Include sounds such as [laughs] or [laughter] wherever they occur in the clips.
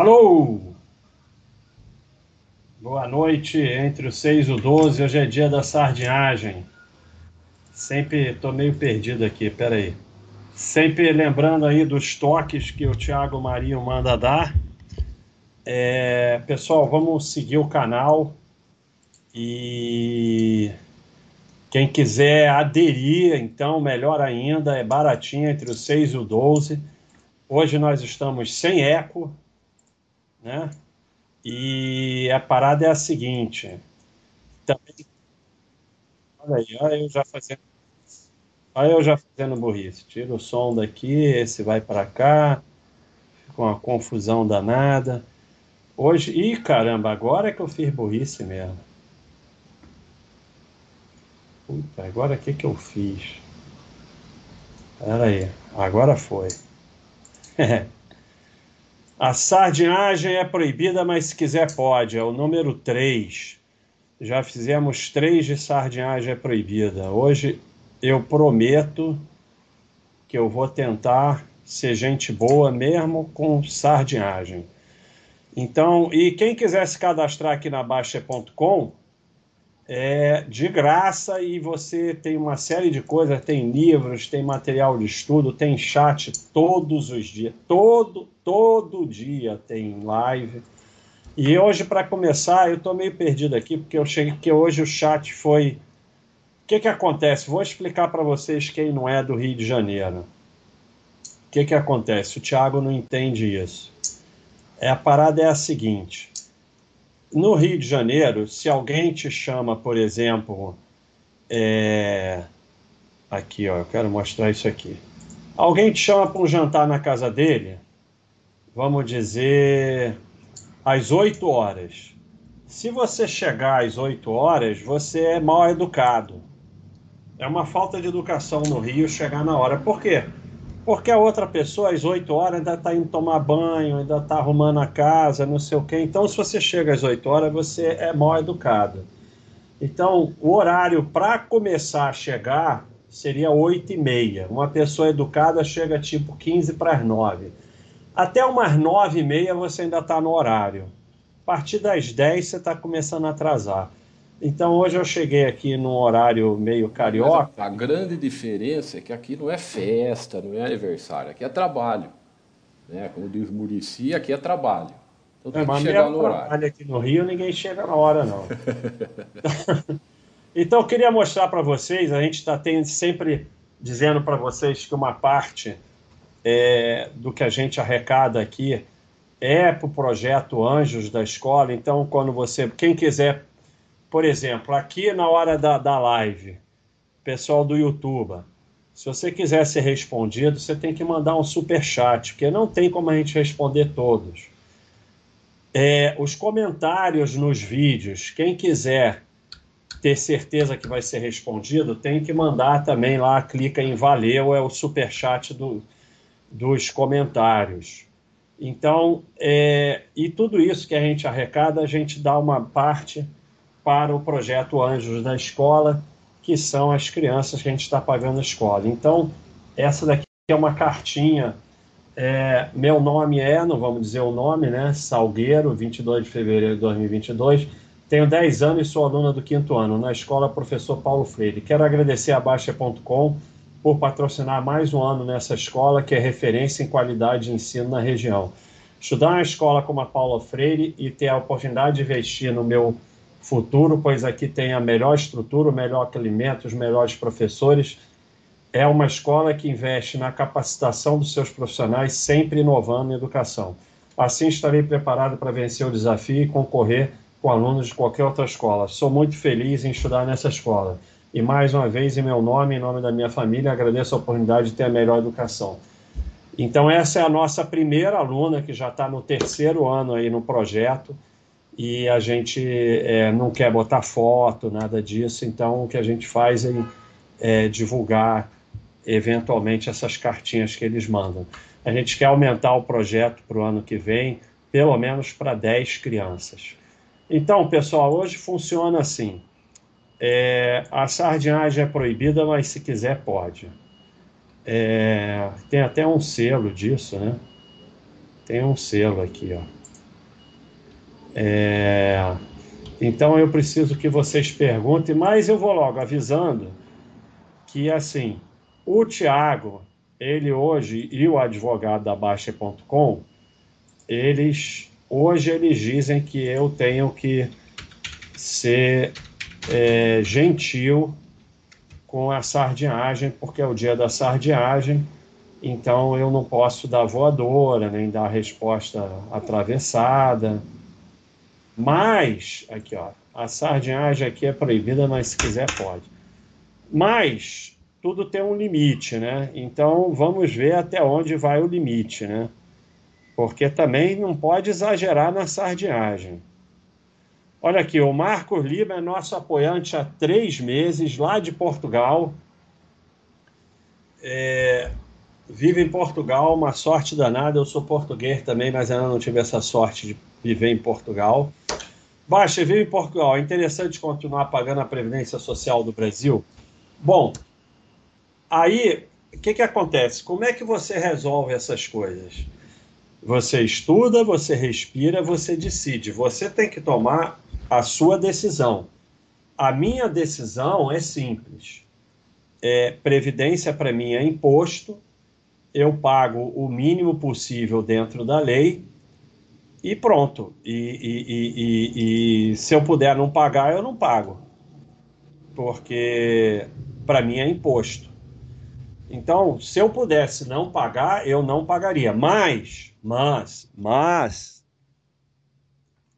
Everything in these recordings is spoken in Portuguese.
Alô! Boa noite, entre o 6 e o 12, hoje é dia da sardinhagem. Sempre estou meio perdido aqui, peraí. Sempre lembrando aí dos toques que o Thiago Marinho manda dar. É, pessoal, vamos seguir o canal e quem quiser aderir, então, melhor ainda, é baratinho, entre o 6 e o 12. Hoje nós estamos sem eco, né? E a parada é a seguinte. Também, olha aí, olha eu já fazendo, olha eu já fazendo burrice. Tira o som daqui, esse vai para cá, com uma confusão danada. Hoje, ih, caramba, agora é que eu fiz burrice mesmo. Puta, agora o que, que eu fiz? Pera aí, agora foi. [laughs] A sardinhagem é proibida, mas se quiser pode. É o número 3. Já fizemos três de sardinhagem é proibida. Hoje eu prometo que eu vou tentar ser gente boa mesmo com sardinhagem. Então, e quem quiser se cadastrar aqui na Baixa.com, é de graça e você tem uma série de coisas, tem livros, tem material de estudo, tem chat todos os dias, todo todo dia tem live. E hoje para começar, eu estou meio perdido aqui porque eu cheguei que hoje o chat foi O que que acontece? Vou explicar para vocês quem não é do Rio de Janeiro. O que que acontece? O Thiago não entende isso. É a parada é a seguinte: no Rio de Janeiro, se alguém te chama, por exemplo, é... aqui, ó, eu quero mostrar isso aqui. Alguém te chama para um jantar na casa dele, vamos dizer, às 8 horas. Se você chegar às 8 horas, você é mal educado. É uma falta de educação no Rio chegar na hora. Por quê? Porque a outra pessoa, às 8 horas, ainda está indo tomar banho, ainda está arrumando a casa, não sei o quê. Então, se você chega às 8 horas, você é mal educado. Então, o horário para começar a chegar seria 8 e meia. Uma pessoa educada chega tipo 15 para as 9. Até umas 9 e meia você ainda está no horário. A partir das 10 você está começando a atrasar. Então hoje eu cheguei aqui num horário meio carioca. A, a, grande diferença é que aqui não é festa, não é aniversário, aqui é trabalho. Né? Como diz Murici, aqui é trabalho. Então tem é, que chegar no horário. Aqui no Rio ninguém chega na hora, não. [laughs] então eu queria mostrar para vocês, a gente está sempre dizendo para vocês que uma parte é, do que a gente arrecada aqui é para o projeto Anjos da escola. Então, quando você, quem quiser por exemplo, aqui na hora da, da live, pessoal do YouTube, se você quiser ser respondido, você tem que mandar um super chat, porque não tem como a gente responder todos. É, os comentários nos vídeos, quem quiser ter certeza que vai ser respondido, tem que mandar também lá, clica em valeu, é o super chat do, dos comentários. Então, é, e tudo isso que a gente arrecada, a gente dá uma parte para o projeto Anjos da Escola, que são as crianças que a gente está pagando a escola. Então, essa daqui é uma cartinha. É, meu nome é, não vamos dizer o nome, né? Salgueiro, 22 de fevereiro de 2022. Tenho 10 anos e sou aluna do quinto ano, na escola Professor Paulo Freire. Quero agradecer a Baixa.com por patrocinar mais um ano nessa escola, que é referência em qualidade de ensino na região. Estudar na escola como a Paula Freire e ter a oportunidade de investir no meu futuro, pois aqui tem a melhor estrutura, o melhor alimento, os melhores professores. É uma escola que investe na capacitação dos seus profissionais, sempre inovando em educação. Assim estarei preparado para vencer o desafio e concorrer com alunos de qualquer outra escola. Sou muito feliz em estudar nessa escola. E mais uma vez, em meu nome, em nome da minha família, agradeço a oportunidade de ter a melhor educação. Então, essa é a nossa primeira aluna que já está no terceiro ano aí no projeto e a gente é, não quer botar foto, nada disso, então o que a gente faz é, é divulgar eventualmente essas cartinhas que eles mandam. A gente quer aumentar o projeto para o ano que vem, pelo menos para 10 crianças. Então, pessoal, hoje funciona assim. É, a sardinhagem é proibida, mas se quiser pode. É, tem até um selo disso, né? Tem um selo aqui, ó. É, então eu preciso que vocês perguntem, mas eu vou logo avisando que assim, o Tiago, ele hoje e o advogado da Baixa.com, eles hoje eles dizem que eu tenho que ser é, gentil com a sardinhagem, porque é o dia da sardinhagem, então eu não posso dar voadora, nem dar resposta atravessada. Mas, aqui ó, a sardinhagem aqui é proibida, mas se quiser pode. Mas tudo tem um limite, né? Então vamos ver até onde vai o limite, né? Porque também não pode exagerar na sardinhagem. Olha aqui, o Marcos Lima é nosso apoiante há três meses, lá de Portugal. É, vive em Portugal, uma sorte danada. Eu sou português também, mas ainda não tive essa sorte de viver em Portugal. Baixa, vive em Portugal. É interessante continuar pagando a Previdência Social do Brasil? Bom, aí o que, que acontece? Como é que você resolve essas coisas? Você estuda, você respira, você decide. Você tem que tomar a sua decisão. A minha decisão é simples. É, previdência para mim é imposto, eu pago o mínimo possível dentro da lei e pronto. E, e, e, e se eu puder não pagar, eu não pago. Porque para mim é imposto. Então, se eu pudesse não pagar, eu não pagaria. Mas, mas, mas,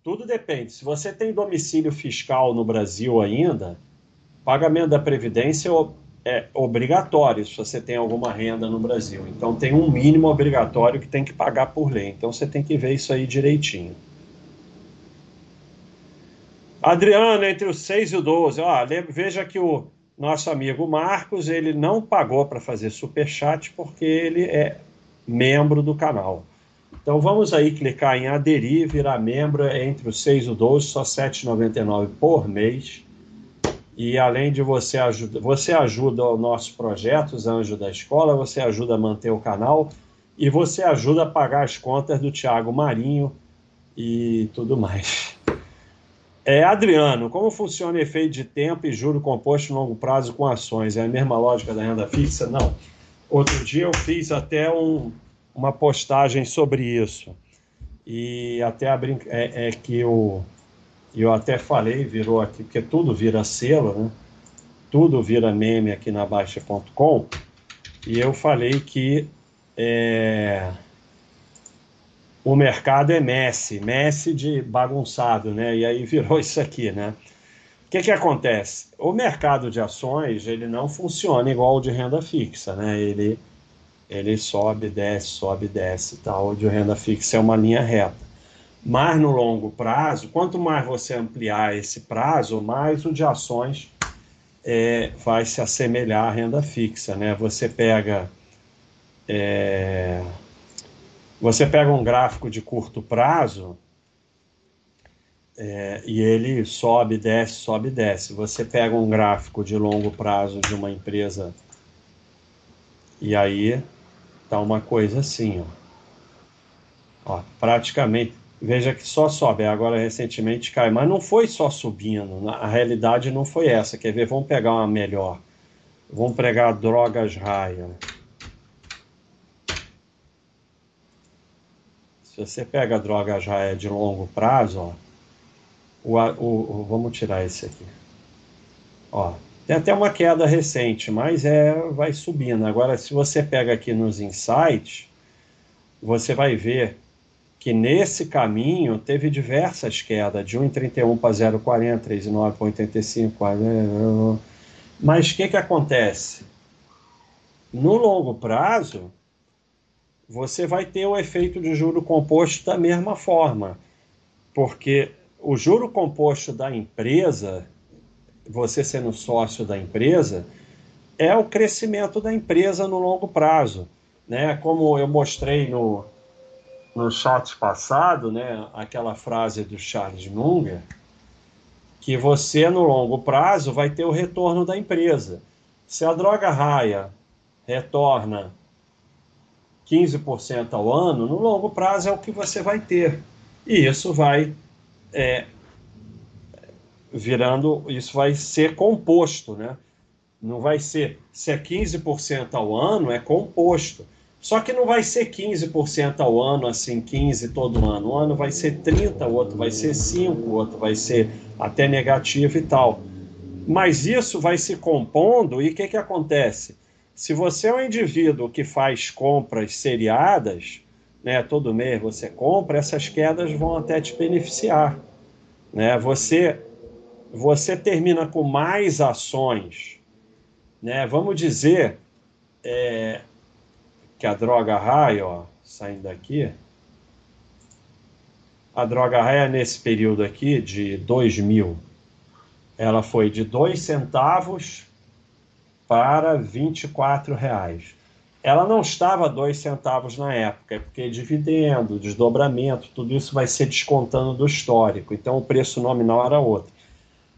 tudo depende. Se você tem domicílio fiscal no Brasil ainda, pagamento da Previdência é obrigatório se você tem alguma renda no Brasil. Então tem um mínimo obrigatório que tem que pagar por lei. Então você tem que ver isso aí direitinho. Adriano, entre os 6 e o 12, ó, veja que o nosso amigo Marcos, ele não pagou para fazer superchat porque ele é membro do canal. Então vamos aí clicar em aderir, virar membro é entre os 6 e o 12, só R$ 7,99 por mês. E além de você ajuda, você ajuda o nosso projeto, os Anjos da Escola, você ajuda a manter o canal e você ajuda a pagar as contas do Tiago Marinho e tudo mais. É, Adriano, como funciona efeito de tempo e juro composto em longo prazo com ações? É a mesma lógica da renda fixa? Não. Outro dia eu fiz até um, uma postagem sobre isso. E até a brin... é, é, que eu, eu até falei, virou aqui, porque tudo vira selo, né? Tudo vira meme aqui na Baixa.com. E eu falei que é, o mercado é Messi, Messi de bagunçado, né? E aí virou [laughs] isso aqui, né? O que, que acontece? O mercado de ações ele não funciona igual o de renda fixa, né? Ele ele sobe, desce, sobe, desce, tal. De renda fixa é uma linha reta. Mas no longo prazo, quanto mais você ampliar esse prazo, mais o de ações é, vai se assemelhar à renda fixa, né? Você pega é, você pega um gráfico de curto prazo é, e ele sobe, desce, sobe, desce. Você pega um gráfico de longo prazo de uma empresa e aí Tá uma coisa assim, ó. ó praticamente, veja que só sobe, agora recentemente cai, mas não foi só subindo, a realidade não foi essa. Quer ver? Vamos pegar uma melhor. Vamos pegar drogas raia. Se você pega drogas raia de longo prazo, ó, o, o, o, vamos tirar esse aqui. Ó, tem até uma queda recente, mas é vai subindo. Agora, se você pega aqui nos insights, você vai ver que nesse caminho teve diversas quedas, de 1,31 para 0,40, 3,9 para 85. Mas o que, que acontece? No longo prazo, você vai ter o efeito de juro composto da mesma forma, porque o juro composto da empresa você sendo sócio da empresa, é o crescimento da empresa no longo prazo. Né? Como eu mostrei no, no chat passado, né, aquela frase do Charles Munger, que você no longo prazo vai ter o retorno da empresa. Se a droga raia retorna 15% ao ano, no longo prazo é o que você vai ter. E isso vai é, virando, isso vai ser composto, né? Não vai ser, se é 15% ao ano, é composto. Só que não vai ser 15% ao ano, assim, 15 todo ano. Um ano vai ser 30, o outro vai ser 5, o outro vai ser até negativo e tal. Mas isso vai se compondo e o que, que acontece? Se você é um indivíduo que faz compras seriadas, né, todo mês você compra, essas quedas vão até te beneficiar. Né? Você, você termina com mais ações. Né? Vamos dizer é, que a droga raia, ó, saindo daqui, a droga raia nesse período aqui de 2000, ela foi de 2 centavos para 24 reais. Ela não estava dois centavos na época, porque dividendo, desdobramento, tudo isso vai ser descontando do histórico. Então o preço nominal era outro.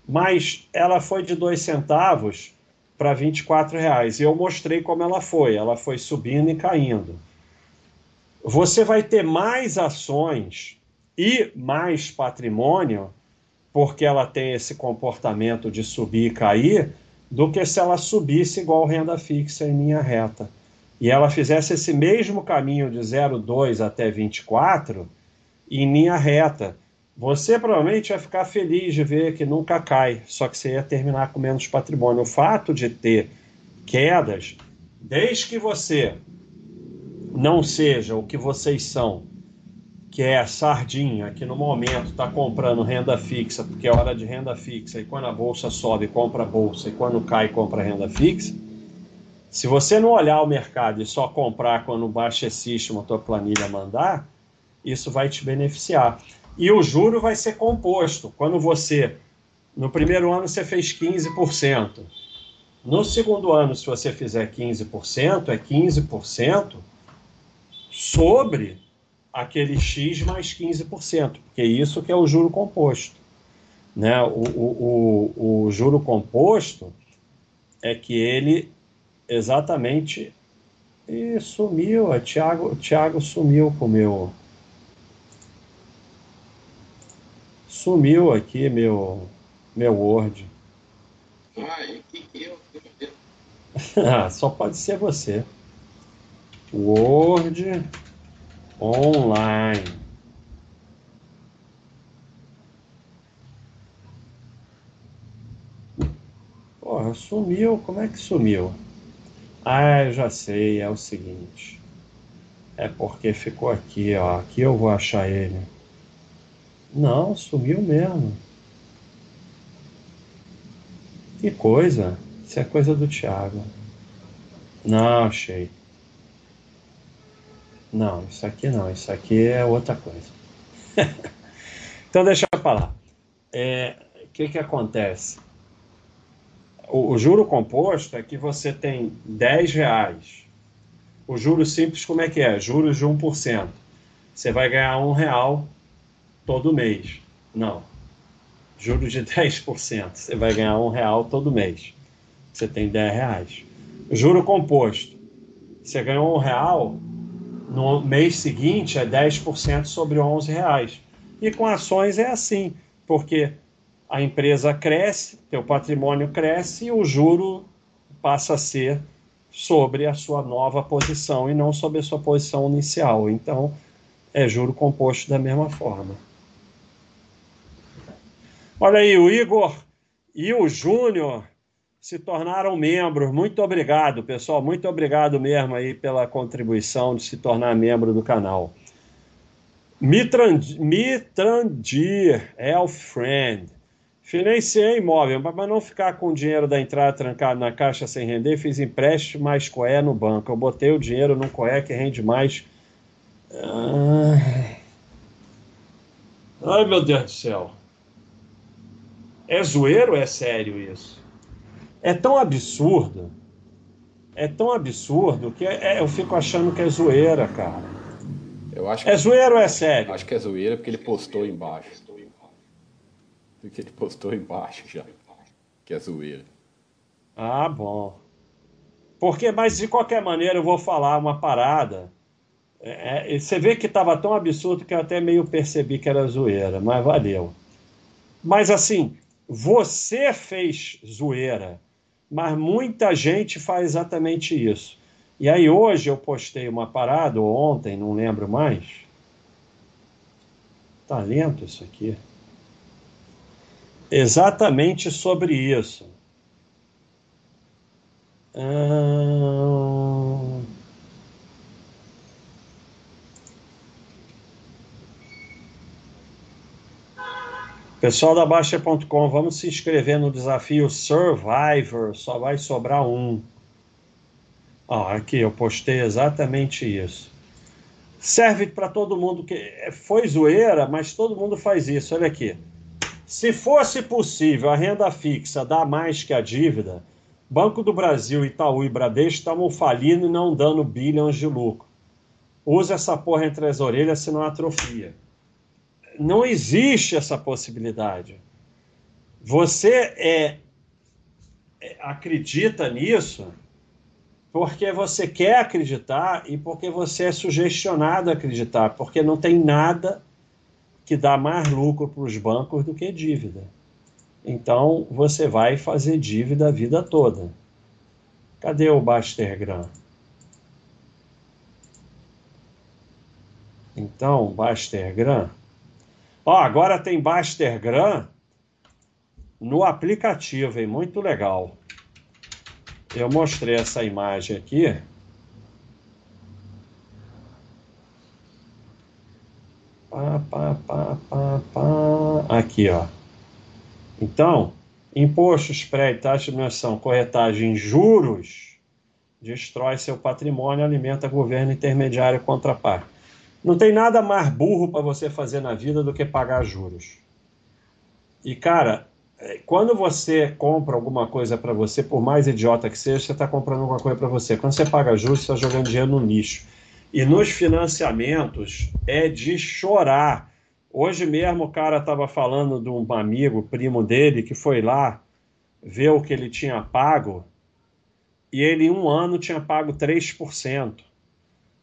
Mas ela foi de dois centavos para 24 reais. E eu mostrei como ela foi. Ela foi subindo e caindo. Você vai ter mais ações e mais patrimônio, porque ela tem esse comportamento de subir e cair, do que se ela subisse igual renda fixa em linha reta e ela fizesse esse mesmo caminho de 0,2 até 24 em linha reta, você provavelmente ia ficar feliz de ver que nunca cai, só que você ia terminar com menos patrimônio. O fato de ter quedas, desde que você não seja o que vocês são, que é a sardinha, que no momento está comprando renda fixa, porque é hora de renda fixa, e quando a bolsa sobe, compra a bolsa, e quando cai, compra renda fixa, se você não olhar o mercado e só comprar quando o baixíssimo a tua planilha mandar, isso vai te beneficiar. E o juro vai ser composto. Quando você, no primeiro ano, você fez 15%. No segundo ano, se você fizer 15%, é 15% sobre aquele X mais 15%, porque é isso que é o juro composto. Né? O, o, o, o juro composto é que ele exatamente. E sumiu, o Thiago, o Thiago sumiu com o meu. Sumiu aqui meu, meu Word. Ai, que eu, [laughs] ah, só pode ser você. Word online. Porra, sumiu. Como é que sumiu? Ah, eu já sei, é o seguinte. É porque ficou aqui, ó. Aqui eu vou achar ele. Não, sumiu mesmo. Que coisa. Isso é coisa do Thiago. Não, achei. Não, isso aqui não. Isso aqui é outra coisa. [laughs] então deixa eu falar. É, o que que acontece? o, o juro composto é que você tem 10 reais. O juro simples, como é que é? Juros de 1%. Você vai ganhar um real todo mês. Não. Juros de [laughs] 10%. Você vai ganhar um real todo mês. Você tem 10 reais. Juro composto. Você ganhou um real, no mês seguinte é 10% sobre 11 reais. E com ações é assim, porque a empresa cresce, teu patrimônio cresce e o juro passa a ser sobre a sua nova posição e não sobre a sua posição inicial. Então, é juro composto da mesma forma. Olha aí, o Igor e o Júnior se tornaram membros. Muito obrigado, pessoal. Muito obrigado mesmo aí pela contribuição de se tornar membro do canal. Mitrandir, Mitrandir Elfriend. Financiei imóvel, mas não ficar com o dinheiro da entrada trancado na caixa sem render, fiz empréstimo mais coé no banco. Eu botei o dinheiro no coé que rende mais. Ai, meu Deus do céu. É zoeiro ou é sério isso? É tão absurdo. É tão absurdo que é, eu fico achando que é zoeira, cara. Eu acho é que, é zoeira ou é sério? Acho que é zoeira porque ele postou embaixo do que ele postou embaixo já, que é zoeira. Ah, bom. Porque, mas de qualquer maneira eu vou falar uma parada. É, é você vê que estava tão absurdo que eu até meio percebi que era zoeira, mas valeu. Mas assim, você fez zoeira, mas muita gente faz exatamente isso. E aí hoje eu postei uma parada, ou ontem, não lembro mais. Tá lento isso aqui. Exatamente sobre isso. Hum... Pessoal da Baixa.com, vamos se inscrever no desafio Survivor, só vai sobrar um. Ó, aqui eu postei exatamente isso. Serve para todo mundo que é, foi zoeira, mas todo mundo faz isso. Olha aqui. Se fosse possível a renda fixa dar mais que a dívida, Banco do Brasil, Itaú e Bradesco estavam falindo e não dando bilhões de lucro. Usa essa porra entre as orelhas, senão atrofia não existe essa possibilidade. Você é, é, acredita nisso porque você quer acreditar e porque você é sugestionado a acreditar, porque não tem nada que dá mais lucro para os bancos do que dívida. Então você vai fazer dívida a vida toda. Cadê o Bastergram? Então, Bastergram Ó, agora tem Bastergram no aplicativo, hein? Muito legal. Eu mostrei essa imagem aqui. Pá, pá, pá, pá, pá. Aqui, ó. Então, imposto, spread, taxa de diminuição, corretagem, juros, destrói seu patrimônio, alimenta governo intermediário contraparte. Não tem nada mais burro para você fazer na vida do que pagar juros. E, cara, é, quando você compra alguma coisa para você, por mais idiota que seja, você está comprando alguma coisa para você. Quando você paga juros, você está jogando dinheiro no lixo. E nos financiamentos é de chorar. Hoje mesmo o cara estava falando de um amigo, primo dele, que foi lá ver o que ele tinha pago e ele em um ano tinha pago 3%.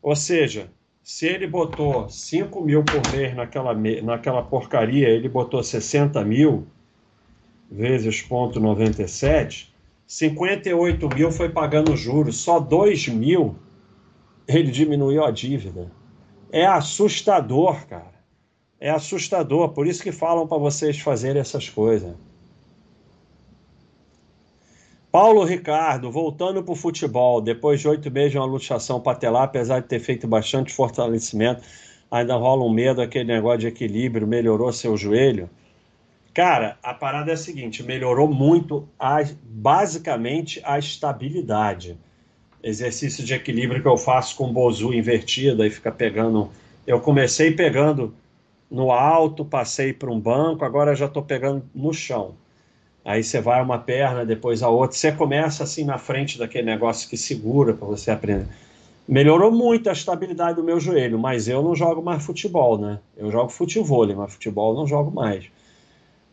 Ou seja, se ele botou 5 mil por mês naquela, naquela porcaria, ele botou 60 mil vezes ponto 97, 58 mil foi pagando juros, só 2 mil ele diminuiu a dívida. É assustador, cara. É assustador, por isso que falam para vocês fazerem essas coisas. Paulo Ricardo, voltando para o futebol, depois de oito meses de uma luxação patelar, apesar de ter feito bastante fortalecimento, ainda rola um medo, aquele negócio de equilíbrio, melhorou seu joelho. Cara, a parada é a seguinte: melhorou muito, a, basicamente, a estabilidade. Exercício de equilíbrio que eu faço com o bozu invertido, aí fica pegando. Eu comecei pegando no alto, passei para um banco, agora já estou pegando no chão. Aí você vai uma perna, depois a outra. Você começa assim na frente daquele negócio que segura para você aprender. Melhorou muito a estabilidade do meu joelho, mas eu não jogo mais futebol, né? Eu jogo futebol, mas futebol não jogo mais.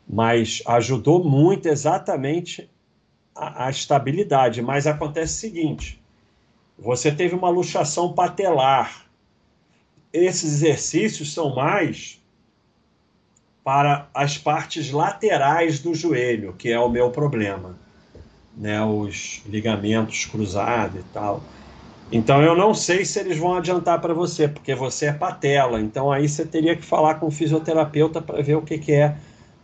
Mas ajudou muito exatamente a, a estabilidade. Mas acontece o seguinte: você teve uma luxação patelar. Esses exercícios são mais para as partes laterais do joelho, que é o meu problema, né, os ligamentos cruzados e tal. Então eu não sei se eles vão adiantar para você, porque você é patela. Então aí você teria que falar com o fisioterapeuta para ver o que, que é,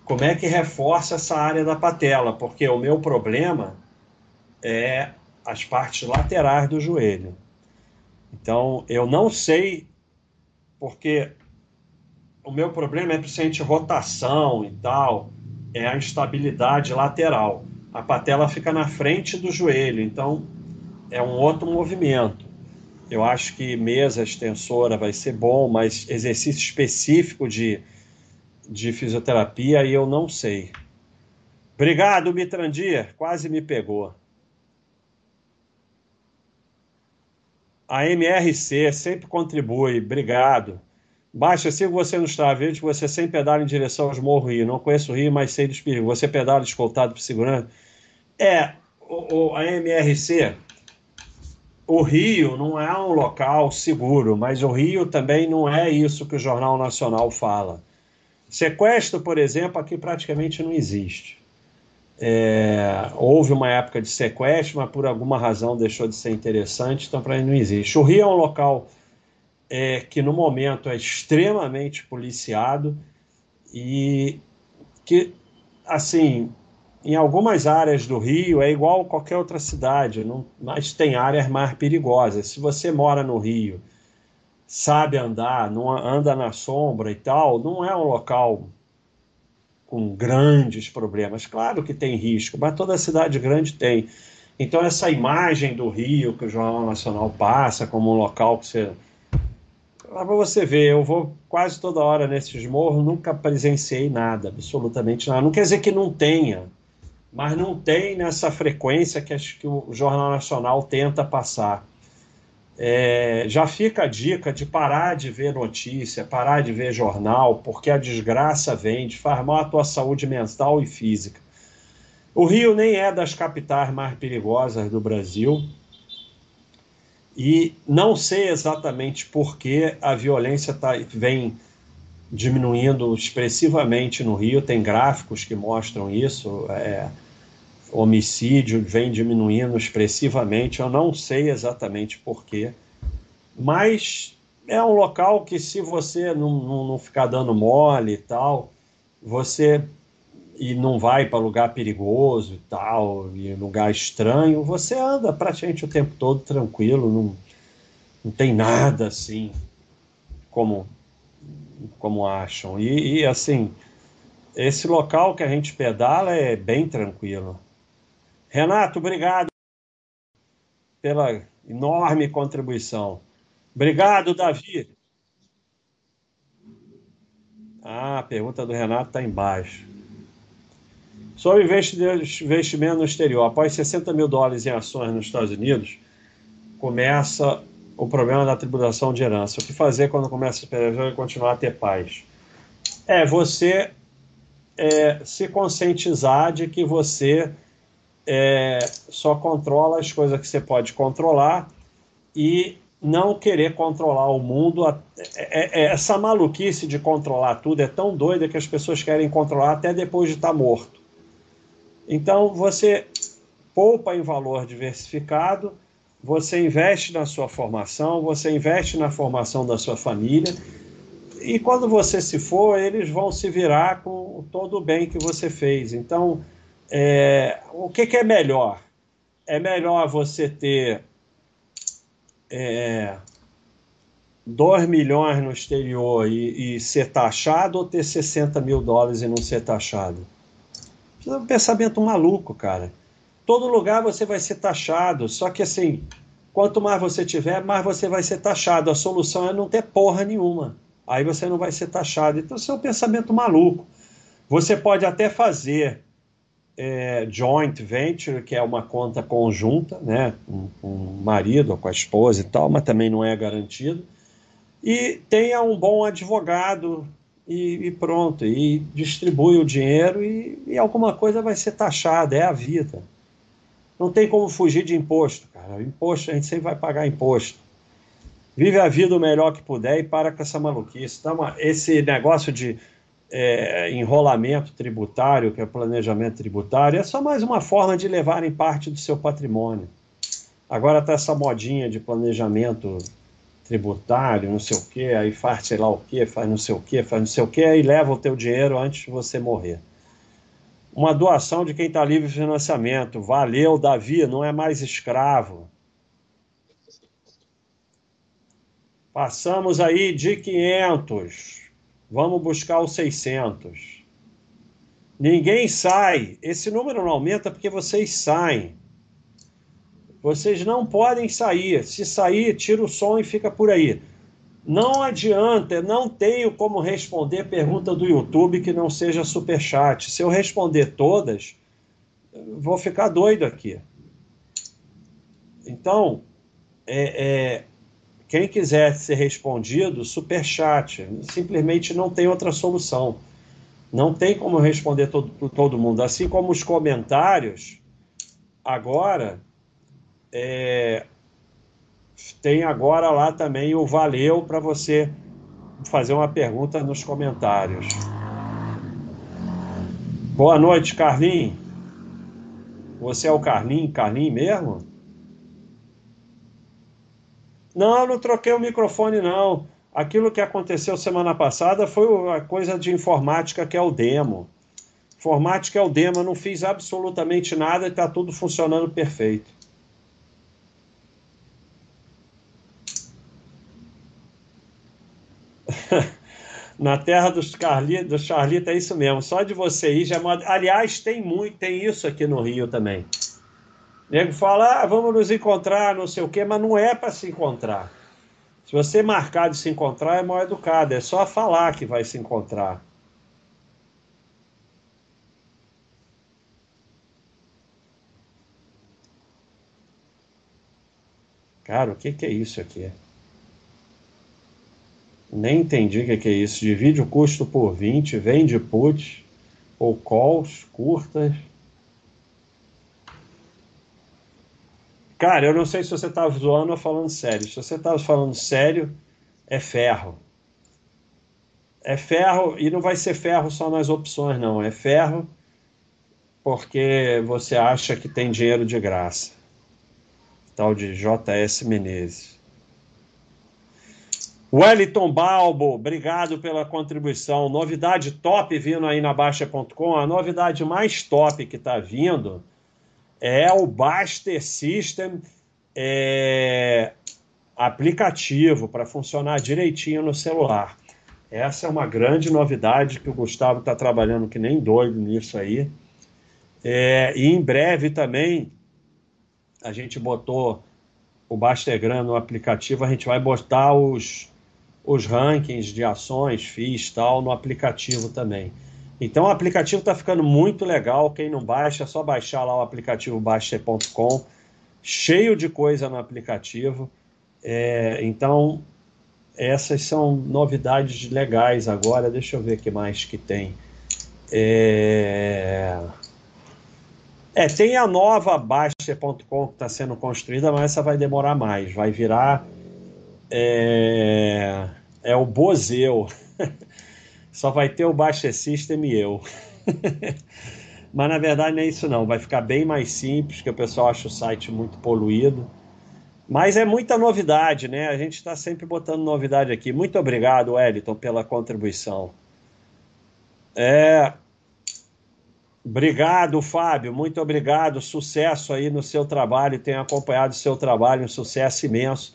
como é que reforça essa área da patela, porque o meu problema é as partes laterais do joelho. Então eu não sei, porque o meu problema é principalmente rotação e tal, é a instabilidade lateral. A patela fica na frente do joelho, então é um outro movimento. Eu acho que mesa extensora vai ser bom, mas exercício específico de, de fisioterapia aí eu não sei. Obrigado, Mitrandir, quase me pegou. A MRC sempre contribui, obrigado. Baixa, sigo você no Strava, você sempre pedala em direção aos morros Rio. Não conheço o Rio, mas sei dos perigos. Você pedala escoltado por segurança? É, o, o, a MRC, o Rio não é um local seguro, mas o Rio também não é isso que o Jornal Nacional fala. Sequestro, por exemplo, aqui praticamente não existe. É, houve uma época de sequestro, mas por alguma razão deixou de ser interessante, então para ele não existe. O Rio é um local é, que no momento é extremamente policiado e que, assim, em algumas áreas do Rio é igual qualquer outra cidade, não, mas tem áreas mais perigosas. Se você mora no Rio, sabe andar, não anda na sombra e tal, não é um local com grandes problemas. Claro que tem risco, mas toda cidade grande tem. Então essa imagem do Rio que o Jornal Nacional passa como um local que você para você ver, eu vou quase toda hora nesses morros, nunca presenciei nada, absolutamente nada. Não quer dizer que não tenha, mas não tem nessa frequência que acho que o Jornal Nacional tenta passar. É, já fica a dica de parar de ver notícia, parar de ver jornal, porque a desgraça vem de faz mal a tua saúde mental e física. O Rio nem é das capitais mais perigosas do Brasil e não sei exatamente por que a violência tá, vem diminuindo expressivamente no Rio, tem gráficos que mostram isso. É, homicídio vem diminuindo expressivamente, eu não sei exatamente porquê, mas é um local que se você não, não, não ficar dando mole e tal, você e não vai para lugar perigoso e tal, e lugar estranho, você anda praticamente o tempo todo tranquilo, não, não tem nada assim como como acham. E, e assim, esse local que a gente pedala é bem tranquilo. Renato, obrigado pela enorme contribuição. Obrigado, Davi. Ah, a pergunta do Renato está embaixo. Sobre investimento no exterior. Após 60 mil dólares em ações nos Estados Unidos, começa o problema da tributação de herança. O que fazer quando começa a perder e continuar a ter paz? É você é, se conscientizar de que você é, só controla as coisas que você pode controlar e não querer controlar o mundo. É, é, essa maluquice de controlar tudo é tão doida que as pessoas querem controlar até depois de estar morto. Então você poupa em valor diversificado, você investe na sua formação, você investe na formação da sua família. E quando você se for, eles vão se virar com todo o bem que você fez. Então, é, o que, que, é melhor? É melhor você ter é, 2 milhões no exterior e, e, ser taxado ou ter 60 mil dólares e não ser taxado? É um pensamento maluco, cara. Todo lugar você vai ser taxado, só que assim, quanto mais você tiver, mais você vai ser taxado. A solução é não ter porra nenhuma. Aí você não vai ser taxado. Então, isso é um pensamento maluco. Você pode até fazer é, joint venture, que é uma conta conjunta, né, com, com o marido ou com a esposa e tal, mas também não é garantido. E tenha um bom advogado e, e pronto, e distribui o dinheiro e, e, alguma coisa vai ser taxada, é a vida. Não tem como fugir de imposto, cara. Imposto, a gente sempre vai pagar imposto. Vive a vida o melhor que puder e para com essa maluquice. Então, esse negócio de é, enrolamento tributário, que é planejamento tributário, é só mais uma forma de levarem parte do seu patrimônio. Agora está essa modinha de planejamento tributário, não sei o quê, aí faz sei lá o quê, faz não sei o quê, faz não sei o quê, aí leva o teu dinheiro antes de você morrer. Uma doação de quem está livre de financiamento. Valeu, Davi, não é mais escravo. Passamos aí de 500. Vamos buscar os 600. Ninguém sai. Esse número não aumenta porque vocês saem. Vocês não podem sair. Se sair, tira o som e fica por aí. Não adianta, não tenho como responder pergunta do YouTube que não seja super chat. Se eu responder todas, vou ficar doido aqui. Então, é, é, quem quiser ser respondido, super chat. Simplesmente não tem outra solução. Não tem como responder todo, todo mundo. Assim como os comentários, agora é, tem agora lá também o valeu para você fazer uma pergunta nos comentários. Boa noite, Carlinhos. Você é o Carlinhos, Carlinhos mesmo? Não, não troquei o microfone, não. Aquilo que aconteceu semana passada foi a coisa de informática que é o demo. Informática é o demo, eu não fiz absolutamente nada e está tudo funcionando perfeito. Na terra dos, Carli, dos Charlita é isso mesmo. Só de você ir já é Aliás, tem muito, tem isso aqui no Rio também. O nego fala, ah, vamos nos encontrar, não sei o quê, mas não é para se encontrar. Se você marcar de se encontrar, é mal educado, é só falar que vai se encontrar. Cara, o que, que é isso aqui? Nem entendi o que, é isso. Divide o custo por 20, vende put ou calls curtas. Cara, eu não sei se você tá zoando ou falando sério. Se você tá falando sério, é ferro. É ferro, e não vai ser ferro só nas opções, não. É ferro porque você acha que tem dinheiro de graça. Tal de JS Menezes. Wellington Balbo, obrigado pela contribuição. Novidade top vindo aí na Baixa.com. A novidade mais top que está vindo é o Baster System é, aplicativo para funcionar direitinho no celular. Essa é uma grande novidade que o Gustavo está trabalhando que nem doido nisso aí. É, e em breve também a gente botou o Bastergram no aplicativo, a gente vai botar os, os rankings de ações, FIIs tal no aplicativo também. Então o aplicativo está ficando muito legal. Quem não baixa, é só baixar lá o aplicativo baixa.com. Cheio de coisa no aplicativo. É, então, essas são novidades legais agora. Deixa eu ver o que mais que tem. É, é tem a nova Baixa.com que está sendo construída, mas essa vai demorar mais. Vai virar. É, é o Bozeu. [laughs] só vai ter o Baixa System e eu. [laughs] Mas na verdade não é isso não, vai ficar bem mais simples, que o pessoal acha o site muito poluído. Mas é muita novidade, né? A gente está sempre botando novidade aqui. Muito obrigado, Wellington, pela contribuição. É... Obrigado, Fábio. Muito obrigado. Sucesso aí no seu trabalho. Tenho acompanhado o seu trabalho, um sucesso imenso.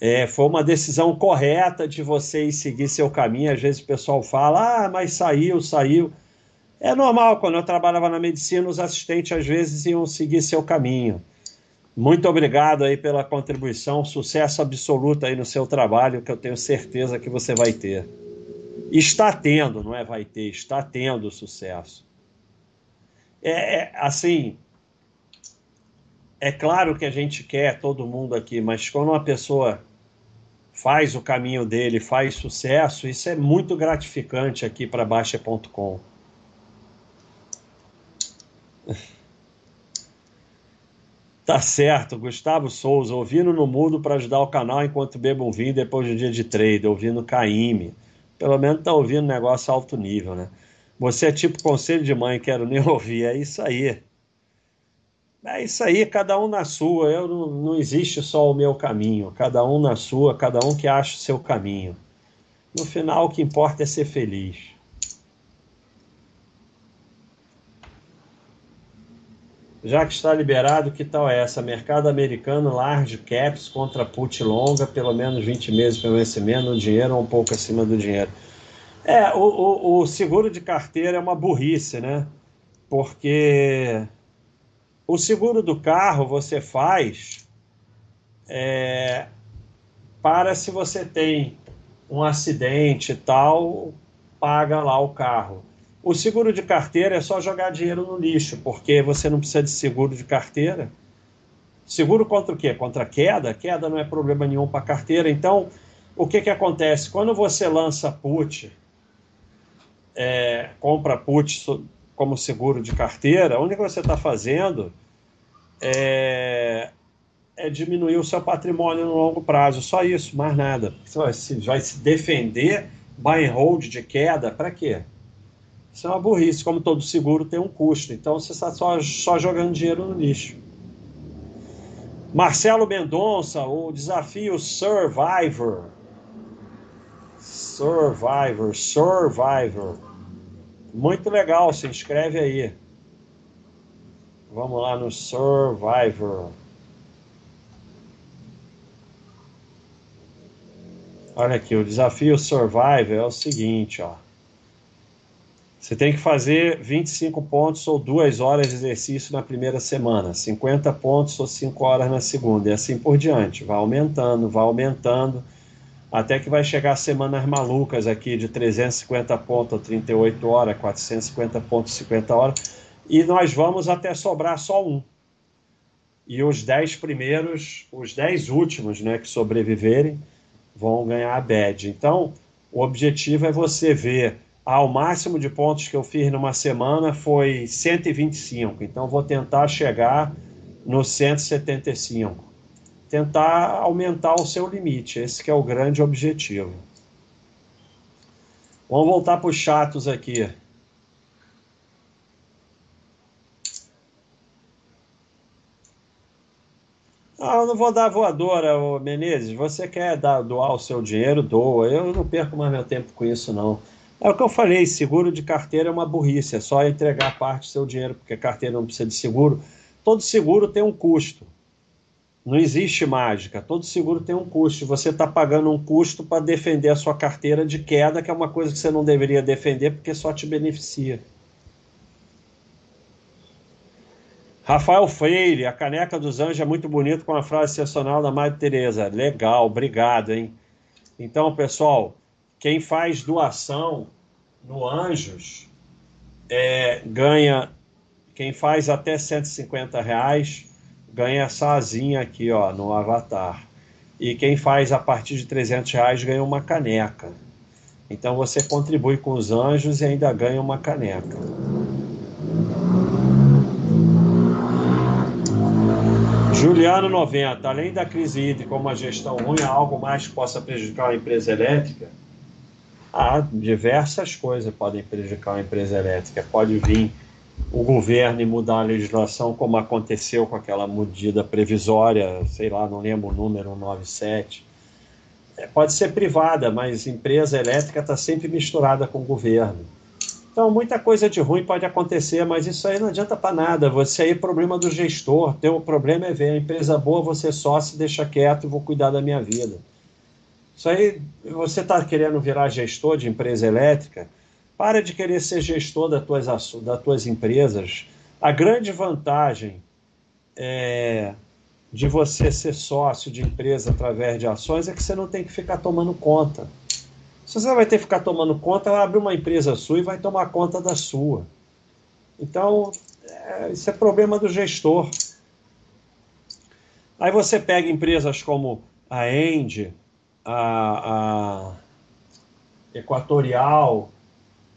É, foi uma decisão correta de vocês seguir seu caminho. Às vezes o pessoal fala, ah, mas saiu, saiu. É normal, quando eu trabalhava na medicina, os assistentes às vezes iam seguir seu caminho. Muito obrigado aí pela contribuição, sucesso absoluto aí no seu trabalho, que eu tenho certeza que você vai ter. Está tendo, não é vai ter, está tendo sucesso. É, é assim, é claro que a gente quer todo mundo aqui, mas quando uma pessoa faz o caminho dele, faz sucesso, isso é muito gratificante aqui para Baixa.com. [laughs] Tá certo, Gustavo Souza, ouvindo no mudo para ajudar o canal enquanto bebo um vinho depois do dia de trade, ouvindo Caime. Pelo menos tá ouvindo negócio alto nível, né? Você é tipo conselho de mãe, quero nem [laughs] ouvir, é isso aí. É isso aí, cada um na sua. Eu não, não existe só o meu caminho. Cada um na sua, cada um que acha o seu caminho. No final, o que importa é ser feliz. Já que está liberado, que tal é essa? Mercado americano, large caps contra put longa, pelo menos 20 meses para vencimento, o dinheiro um pouco acima do dinheiro. É, o, o, o seguro de carteira é uma burrice, né? Porque o seguro do carro você faz é, para se você tem um acidente e tal, paga lá o carro. O seguro de carteira é só jogar dinheiro no lixo, porque você não precisa de seguro de carteira. Seguro contra o quê? Contra queda? Queda não é problema nenhum para carteira. Então, o que, que acontece? Quando você lança put, é, compra put como seguro de carteira, a única que você está fazendo é, é, diminuir o seu patrimônio no longo prazo. Só isso, mais nada. Você vai se, vai se defender buy and hold de queda, para quê? Isso é uma burrice, como todo seguro tem um custo. Então você está só, só jogando dinheiro no lixo. Marcelo Mendonça, o desafio Survivor. Survivor, Survivor. Muito legal, se inscreve aí. Vamos lá no Survivor. Olha aqui, o desafio Survivor é o seguinte, ó. Você tem que fazer 25 pontos ou 2 horas de exercício na primeira semana, 50 pontos ou 5 horas na segunda, e assim por diante. Vai aumentando, vai aumentando, até que vai chegar semanas malucas aqui de 350 pontos ou 38 horas, 450 pontos, 50 horas, e nós vamos até sobrar só um. E os 10 primeiros, os 10 últimos né, que sobreviverem, vão ganhar a badge. Então, o objetivo é você ver ah, o máximo de pontos que eu fiz numa semana foi 125. Então, vou tentar chegar no 175. Tentar aumentar o seu limite. Esse é o grande objetivo. Vamos voltar para os chatos aqui. Ah, eu não vou dar voadora, ô Menezes. Você quer dar, doar o seu dinheiro? Doa. Eu não perco mais meu tempo com isso, não. É o que eu falei: seguro de carteira é uma burrice. É só entregar parte do seu dinheiro, porque carteira não precisa de seguro. Todo seguro tem um custo. Não existe mágica. Todo seguro tem um custo. Você está pagando um custo para defender a sua carteira de queda, que é uma coisa que você não deveria defender porque só te beneficia. Rafael Freire, a caneca dos anjos é muito bonito com a frase sensacional da Madre Teresa. Legal, obrigado, hein? Então, pessoal, quem faz doação no Anjos é, ganha, quem faz até 150 reais ganha essa asinha aqui, ó, no Avatar. E quem faz a partir de 300 reais ganha uma caneca. Então você contribui com os anjos e ainda ganha uma caneca. Juliano 90, além da crise hídrica uma gestão ruim, há algo mais que possa prejudicar a empresa elétrica? Há diversas coisas podem prejudicar a empresa elétrica. Pode vir o governo e mudar a legislação, como aconteceu com aquela medida previsória, sei lá, não lembro o número, 97. É, pode ser privada, mas empresa elétrica está sempre misturada com o governo. Então, muita coisa de ruim pode acontecer, mas isso aí não adianta para nada. Você aí é problema do gestor. Teu problema é ver a empresa boa, você só se deixa quieto e vou cuidar da minha vida. Isso aí, você está querendo virar gestor de empresa elétrica? Para de querer ser gestor das tuas, das tuas empresas. A grande vantagem é, de você ser sócio de empresa através de ações é que você não tem que ficar tomando conta. Se você vai ter que ficar tomando conta, abre uma empresa sua e vai tomar conta da sua. Então, é, isso é problema do gestor. Aí você pega empresas como a End, a, a Equatorial,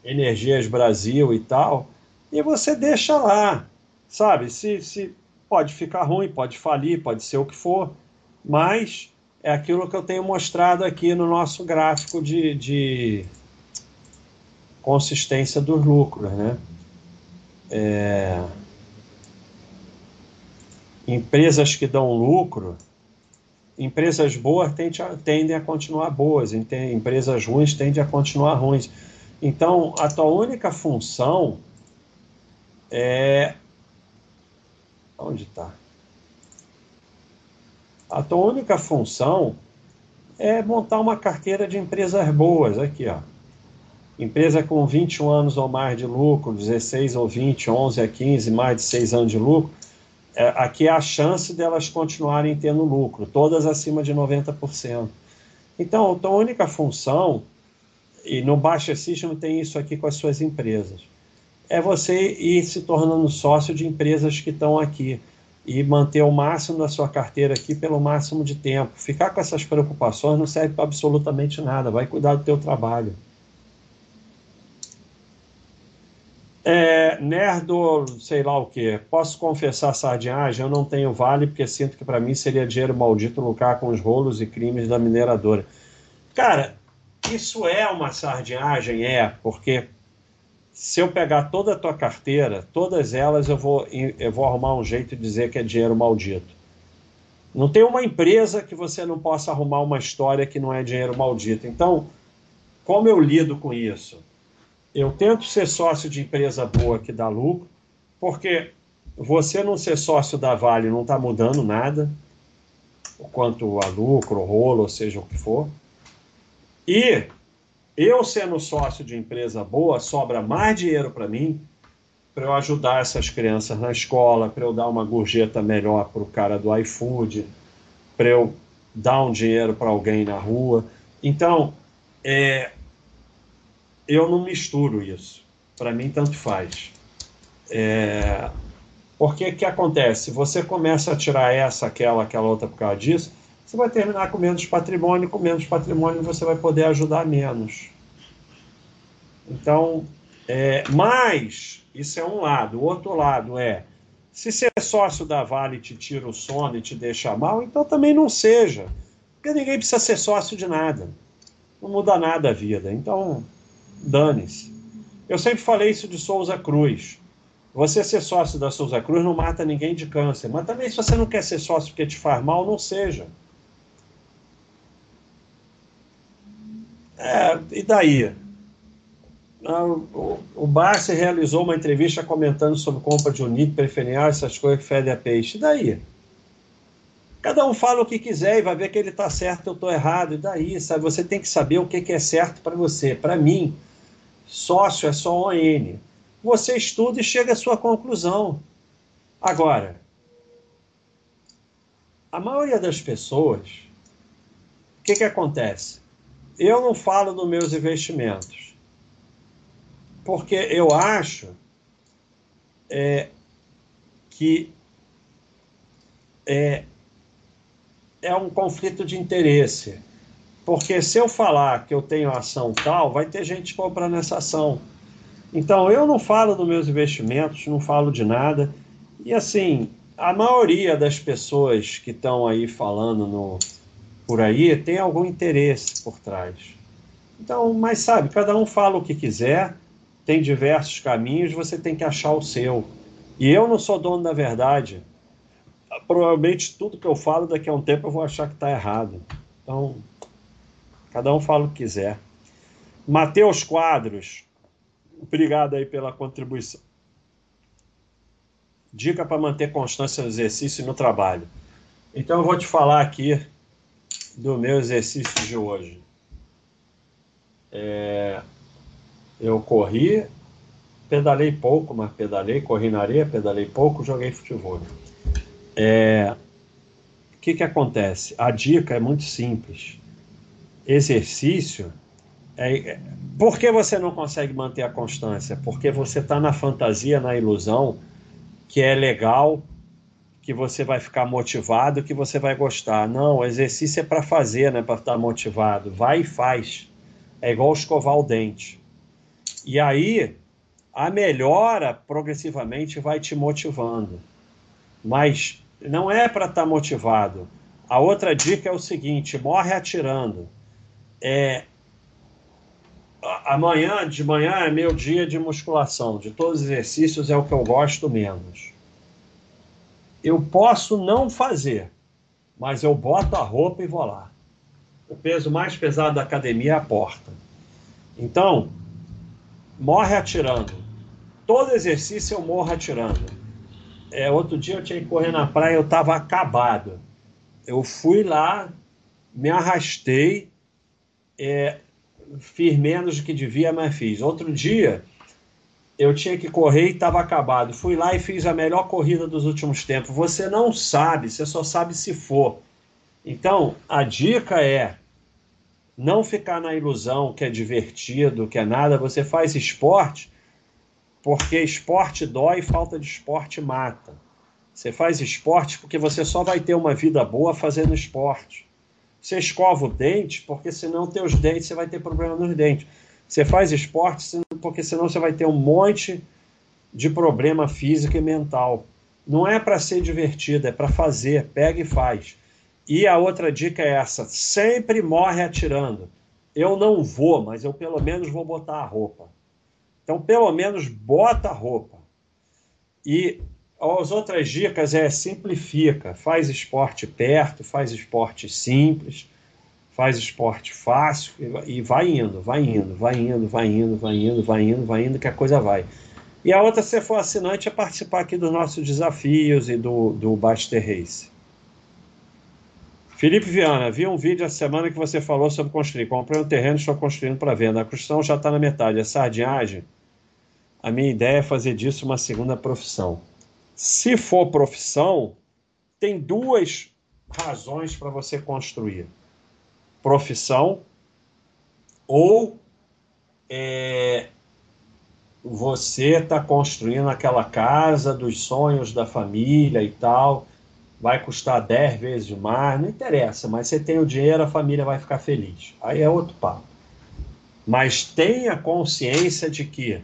Energias Brasil e tal, e você deixa lá, sabe? Se, se pode ficar ruim, pode falir, pode ser o que for, mas é aquilo que eu tenho mostrado aqui no nosso gráfico de, de consistência dos lucros, né? É... Empresas que dão lucro, empresas boas tendem a continuar boas, empresas ruins tendem a continuar ruins. Então, a tua única função é. Onde está? A tua única função é montar uma carteira de empresas boas. Aqui, ó. Empresa com 21 anos ou mais de lucro, 16 ou 20, 11 a 15, mais de 6 anos de lucro. É, aqui é a chance delas continuarem tendo lucro, todas acima de 90%. Então, a tua única função, e no Baixa System tem isso aqui com as suas empresas, é você ir se tornando sócio de empresas que estão aqui e manter o máximo da sua carteira aqui pelo máximo de tempo. Ficar com essas preocupações não serve para absolutamente nada. Vai cuidar do teu trabalho. É, nerdo, sei lá o que. Posso confessar sardinhagem? Eu não tenho vale porque sinto que para mim seria dinheiro maldito lucrar com os rolos e crimes da mineradora. Cara, isso é uma sardinhagem? É, porque se eu pegar toda a tua carteira, todas elas eu vou, eu vou arrumar um jeito de dizer que é dinheiro maldito. Não tem uma empresa que você não possa arrumar uma história que não é dinheiro maldito. Então, como eu lido com isso? Eu tento ser sócio de empresa boa que dá lucro, porque você não ser sócio da Vale não está mudando nada, quanto a lucro, rolo, seja o que for. E eu sendo sócio de empresa boa, sobra mais dinheiro para mim para eu ajudar essas crianças na escola, para eu dar uma gorjeta melhor para o cara do iFood, para eu dar um dinheiro para alguém na rua. Então, é, eu não misturo isso. Para mim, tanto faz. É, porque o que acontece? Você começa a tirar essa, aquela, aquela outra por causa disso, você vai terminar com menos patrimônio, com menos patrimônio você vai poder ajudar menos. Então, é, mas isso é um lado. O outro lado é, se ser sócio da Vale te tira o sono e te deixa mal, então também não seja. Porque ninguém precisa ser sócio de nada. Não muda nada a vida. Então, dane-se. Eu sempre falei isso de Souza Cruz. Você ser sócio da Souza Cruz não mata ninguém de câncer. Mas também, se você não quer ser sócio porque te faz mal, não seja. É, e daí? Ah, o, Barça realizou uma entrevista comentando sobre compra de unip, preferial, essas coisas que fedem a peixe. E daí? Cada um fala o que quiser e vai ver que ele está certo, eu estou errado. E daí, sabe? Você tem que saber o que, que é certo para você. Para mim, sócio é só ON. Você estuda e chega à sua conclusão. Agora, a maioria das pessoas, o que, que acontece? Eu não falo dos meus investimentos porque eu acho é, que é, é um conflito de interesse. Porque se eu falar que eu tenho ação tal, vai ter gente comprando essa ação. Então eu não falo dos meus investimentos, não falo de nada. E assim, a maioria das pessoas que estão aí falando no, por aí tem algum interesse por trás. Então, mas sabe, cada um fala o que quiser tem diversos caminhos, você tem que achar o seu. E eu não sou dono da verdade. Provavelmente tudo que eu falo daqui a um tempo eu vou achar que está errado. Então, cada um fala o que quiser. Mateus Quadros, obrigado aí pela contribuição. Dica para manter constância no exercício e no trabalho. Então eu vou te falar aqui do meu exercício de hoje. É, eu corri, pedalei pouco, mas pedalei, corri na areia, pedalei pouco, joguei futebol. É, o que, que acontece? A dica é muito simples. Exercício. É, por que você não consegue manter a constância? Porque você está na fantasia, na ilusão, que é legal, que você vai ficar motivado, que você vai gostar. Não, o exercício é para fazer, não é para estar motivado. Vai e faz. É igual escovar o dente. E aí a melhora progressivamente vai te motivando. Mas não é para estar tá motivado. A outra dica é o seguinte: morre atirando. É, amanhã, de manhã é meu dia de musculação. De todos os exercícios é o que eu gosto menos. Eu posso não fazer, mas eu boto a roupa e vou lá. O peso mais pesado da academia é a porta. Então, morre atirando. Todo exercício eu morro atirando. É, outro dia eu tinha que correr na praia, eu estava acabado. Eu fui lá, me arrastei, é, fiz menos do que devia, mas fiz. Outro dia eu tinha que correr e estava acabado. Fui lá e fiz a melhor corrida dos últimos tempos. Você não sabe, você só sabe se for. Então, a dica é não ficar na ilusão que é divertido, que é nada. Você faz esporte porque esporte dói e falta de esporte mata. Você faz esporte porque você só vai ter uma vida boa fazendo esporte. Você escova o dente porque senão teus dentes você vai ter problema nos dentes. Você faz esporte porque senão você vai ter um monte de problema físico e mental. Não é para ser divertido, é para fazer. Pega e faz. E a outra dica é essa: sempre morre atirando. Eu não vou, mas eu pelo menos vou botar a roupa. Então, pelo menos bota a roupa. E as outras dicas é simplifica, faz esporte perto, faz esporte simples, faz esporte fácil e vai indo, vai indo, vai indo, vai indo, vai indo, vai indo, vai indo, que a coisa vai. E a outra, se for assinante, é participar aqui dos nossos desafios e do, do Baster Race. Felipe Viana, vi um vídeo essa semana que você falou sobre construir. Comprei um terreno e estou construindo para venda. A construção já está na metade. A sardinhagem, a minha ideia é fazer disso uma segunda profissão. Se for profissão, tem duas razões para você construir: profissão ou é, você está construindo aquela casa dos sonhos da família e tal, vai custar 10 vezes mais, não interessa, mas você tem o dinheiro, a família vai ficar feliz. Aí é outro papo. Mas tenha consciência de que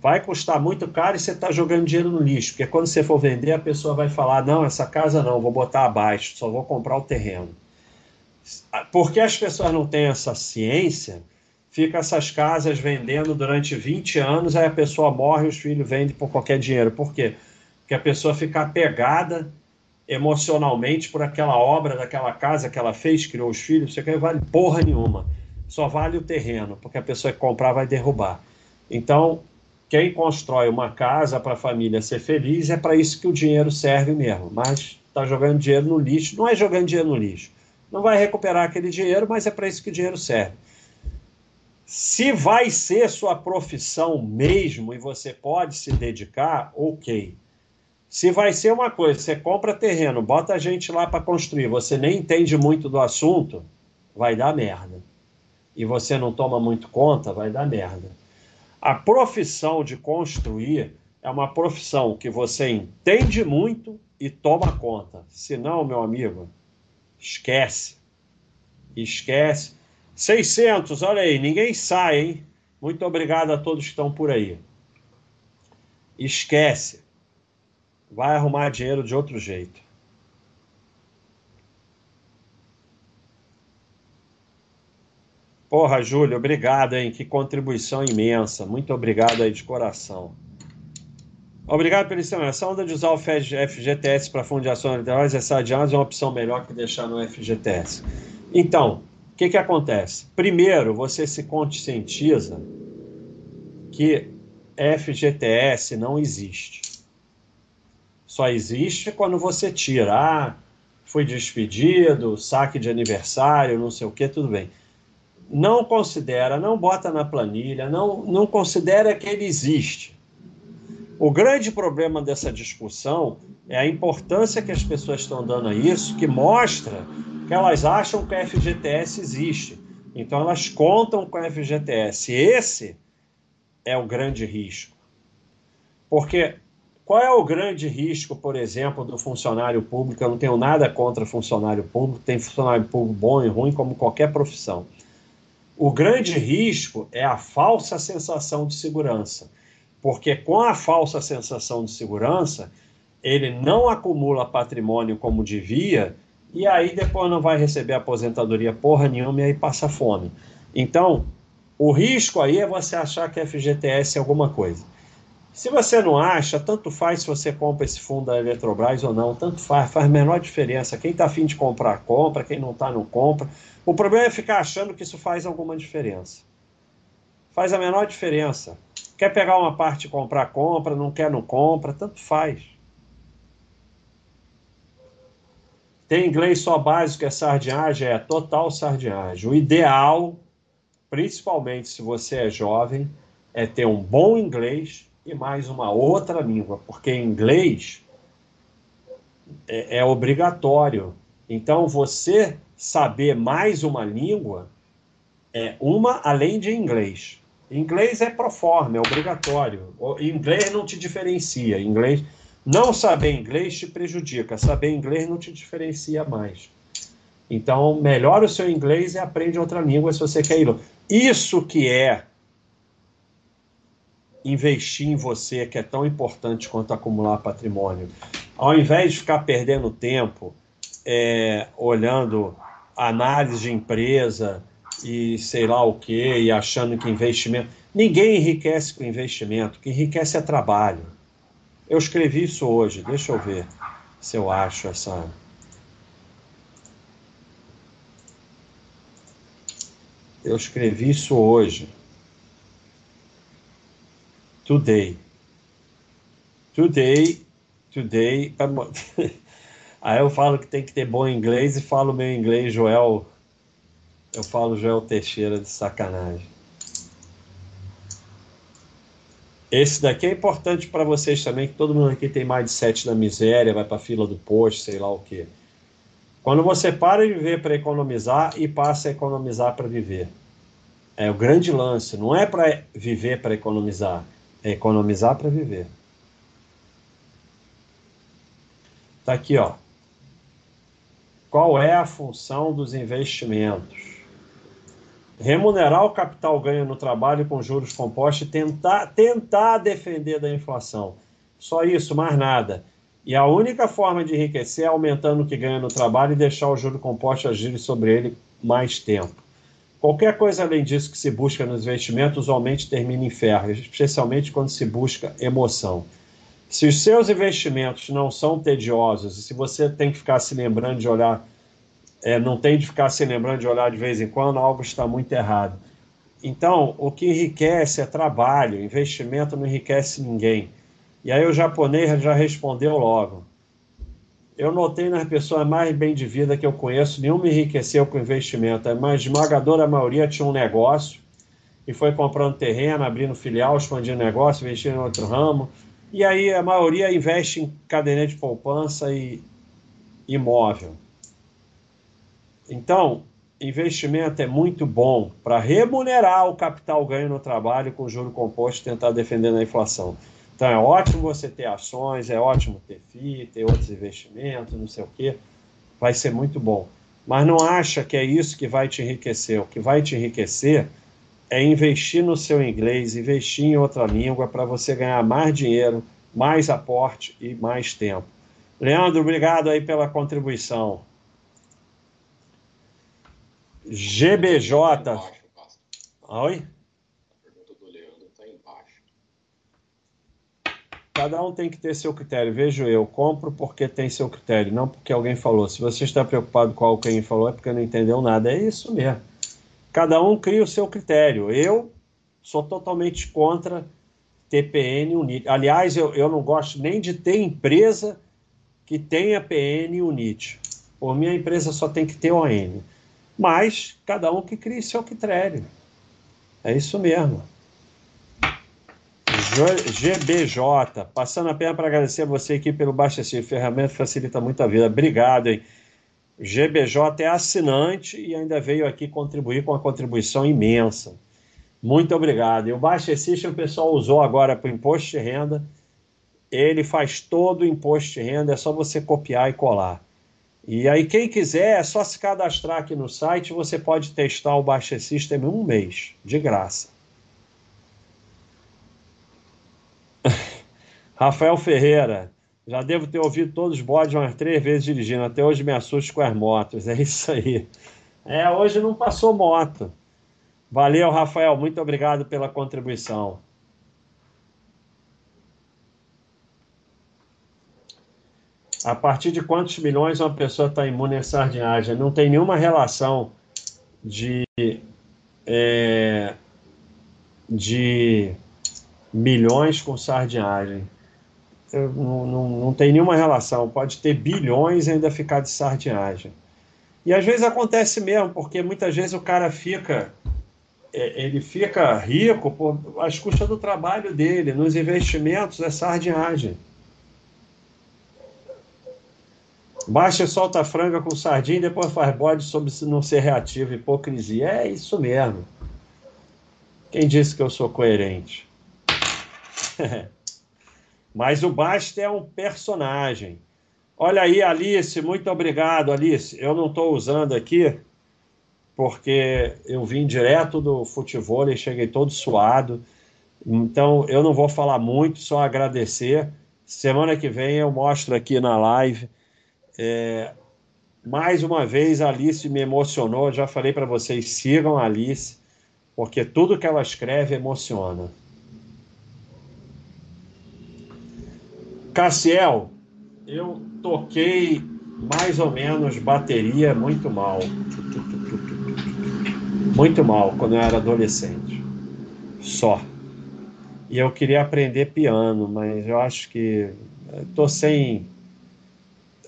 vai custar muito caro e você está jogando dinheiro no lixo, porque quando você for vender, a pessoa vai falar: não, essa casa não, vou botar abaixo, só vou comprar o terreno. Porque as pessoas não têm essa ciência, fica essas casas vendendo durante 20 anos, aí a pessoa morre os filhos vendem por qualquer dinheiro. Por quê? Porque a pessoa fica apegada emocionalmente por aquela obra daquela casa que ela fez, criou os filhos, isso aqui vale porra nenhuma. Só vale o terreno, porque a pessoa que comprar vai derrubar. Então, quem constrói uma casa para a família ser feliz é para isso que o dinheiro serve mesmo. Mas está jogando dinheiro no lixo, não é jogando dinheiro no lixo. Não vai recuperar aquele dinheiro, mas é para isso que o dinheiro serve. Se vai ser sua profissão mesmo e você pode se dedicar, ok. Se vai ser uma coisa, você compra terreno, bota a gente lá para construir, você nem entende muito do assunto, vai dar merda. E você não toma muito conta, vai dar merda. A profissão de construir é uma profissão que você entende muito e toma conta. Se não, meu amigo, esquece. Esquece. 600, olha aí, ninguém sai, hein? Muito obrigado a todos que estão por aí. Esquece. Vai arrumar dinheiro de outro jeito. Porra, Júlio, obrigado, hein? Que contribuição imensa. Muito obrigado aí de coração. Obrigado pela. Essa onda de usar o FGTS para fundo de ações literais, essa adiante é uma opção melhor que deixar no FGTS. Então, o que, que acontece? Primeiro, você se conscientiza que FGTS não existe. Só existe quando você tira. Ah, foi despedido, saque de aniversário, não sei o que, tudo bem não considera, não bota na planilha, não, não considera que ele existe. O grande problema dessa discussão é a importância que as pessoas estão dando a isso, que mostra que elas acham que a FGTS existe. Então elas contam com a FGTS. Esse é o grande risco. Porque qual é o grande risco, por exemplo, do funcionário público? Eu não tenho nada contra funcionário público, tem funcionário público bom e ruim, como qualquer profissão. O grande risco é a falsa sensação de segurança, porque com a falsa sensação de segurança, ele não acumula patrimônio como devia e aí depois não vai receber aposentadoria porra nenhuma e aí passa fome. Então, o risco aí é você achar que FGTS é alguma coisa. Se você não acha, tanto faz se você compra esse fundo da Eletrobras ou não, tanto faz, faz menor diferença. Quem está afim de comprar, compra, quem não está, não compra. O problema é ficar achando que isso faz alguma diferença. Faz a menor diferença. Quer pegar uma parte e comprar, compra, não quer, não compra, tanto faz. Tem inglês só básico, é sardinhagem? É total sardinhagem. O ideal, principalmente se você é jovem, é ter um bom inglês e mais uma outra língua, porque inglês é, é obrigatório. Então, você saber mais uma língua é uma além de inglês. Inglês é pro forma, é obrigatório. Inglês não te diferencia. Inglês, não saber inglês te prejudica. Saber inglês não te diferencia mais. Então, melhora o seu inglês e aprende outra língua se você quer ir. Isso que é investir em você, que é tão importante quanto acumular patrimônio. Ao invés de ficar perdendo tempo é, olhando análise de empresa e sei lá o que, e achando que investimento. Ninguém enriquece com investimento, o que enriquece é trabalho. Eu escrevi isso hoje, deixa eu ver se eu acho essa. Eu escrevi isso hoje. Today. Today. Today. [laughs] Aí eu falo que tem que ter bom inglês e falo meu inglês, Joel. Eu falo Joel Teixeira de sacanagem. Esse daqui é importante para vocês também, que todo mundo aqui tem mindset da miséria, vai para a fila do posto, sei lá o quê. Quando você para de viver para economizar e passa a economizar para viver. É o grande lance, não é para viver para economizar, é economizar para viver. Tá aqui, ó. Qual é a função dos investimentos? Remunerar o capital ganho no trabalho com juros compostos e tentar, tentar defender da inflação. Só isso, mais nada. E a única forma de enriquecer é aumentando o que ganha no trabalho e deixar o juro composto agir sobre ele mais tempo. Qualquer coisa além disso que se busca nos investimentos usualmente termina em ferro, especialmente quando se busca emoção. Se os seus investimentos não são tediosos e se você tem que ficar se lembrando de olhar é, não tem de ficar se lembrando de olhar de vez em quando, algo está muito errado. Então, o que enriquece é trabalho, investimento não enriquece ninguém. E aí o japonês já respondeu logo. Eu notei nas pessoas mais bem de vida que eu conheço, nenhuma enriqueceu com investimento. A esmagadora maioria tinha um negócio e foi comprando terreno, abrindo filial, expandindo negócio, investindo em outro ramo. E aí a maioria investe em caderneta de poupança e imóvel. Então, investimento é muito bom para remunerar o capital ganho no trabalho com juro composto e tentar defender a inflação. Então, é ótimo você ter ações, é ótimo ter FII, ter outros investimentos, não sei o quê. Vai ser muito bom. Mas não acha que é isso que vai te enriquecer. O que vai te enriquecer é investir no seu inglês, investir em outra língua para você ganhar mais dinheiro, mais aporte e mais tempo. Leandro, obrigado aí pela contribuição. GBJ. Oi? A pergunta do Leandro está embaixo. Cada um tem que ter seu critério. Vejo eu, compro porque tem seu critério, não porque alguém falou. Se você está preocupado com algo que alguém falou, é porque não entendeu nada. É isso mesmo. Cada um cria o seu critério. Eu sou totalmente contra TPN UNIT. Aliás, eu, eu não gosto nem de ter empresa que tenha PN UNIT. Por minha empresa só tem que ter ON mas cada um que crie seu critério. É isso mesmo. GBJ, passando a pena para agradecer a você aqui pelo Baixa Esse ferramenta facilita muito a vida. Obrigado, hein? GBJ é assinante e ainda veio aqui contribuir com uma contribuição imensa. Muito obrigado. E o Baixa System o pessoal usou agora para o imposto de renda. Ele faz todo o imposto de renda, é só você copiar e colar. E aí, quem quiser, é só se cadastrar aqui no site. Você pode testar o Baixa System um mês, de graça. [laughs] Rafael Ferreira, já devo ter ouvido todos os bodes umas três vezes dirigindo. Até hoje me assusto com as motos. É isso aí. É, hoje não passou moto. Valeu, Rafael. Muito obrigado pela contribuição. A partir de quantos milhões uma pessoa está imune à sardinhagem? Não tem nenhuma relação de, é, de milhões com sardinhagem. Não, não, não tem nenhuma relação. Pode ter bilhões e ainda ficar de sardinhagem. E às vezes acontece mesmo, porque muitas vezes o cara fica é, ele fica rico por, às custas do trabalho dele, nos investimentos é sardinhagem. Baixa e solta a franga com sardinha e depois faz bode sobre não ser reativo, hipocrisia. É isso mesmo. Quem disse que eu sou coerente? [laughs] Mas o Basta é um personagem. Olha aí, Alice, muito obrigado, Alice. Eu não estou usando aqui porque eu vim direto do futebol e cheguei todo suado. Então eu não vou falar muito, só agradecer. Semana que vem eu mostro aqui na live é, mais uma vez, a Alice me emocionou. Já falei para vocês, sigam a Alice. porque tudo que ela escreve emociona. Cassiel, eu toquei mais ou menos bateria muito mal. Muito mal quando eu era adolescente. Só. E eu queria aprender piano, mas eu acho que estou sem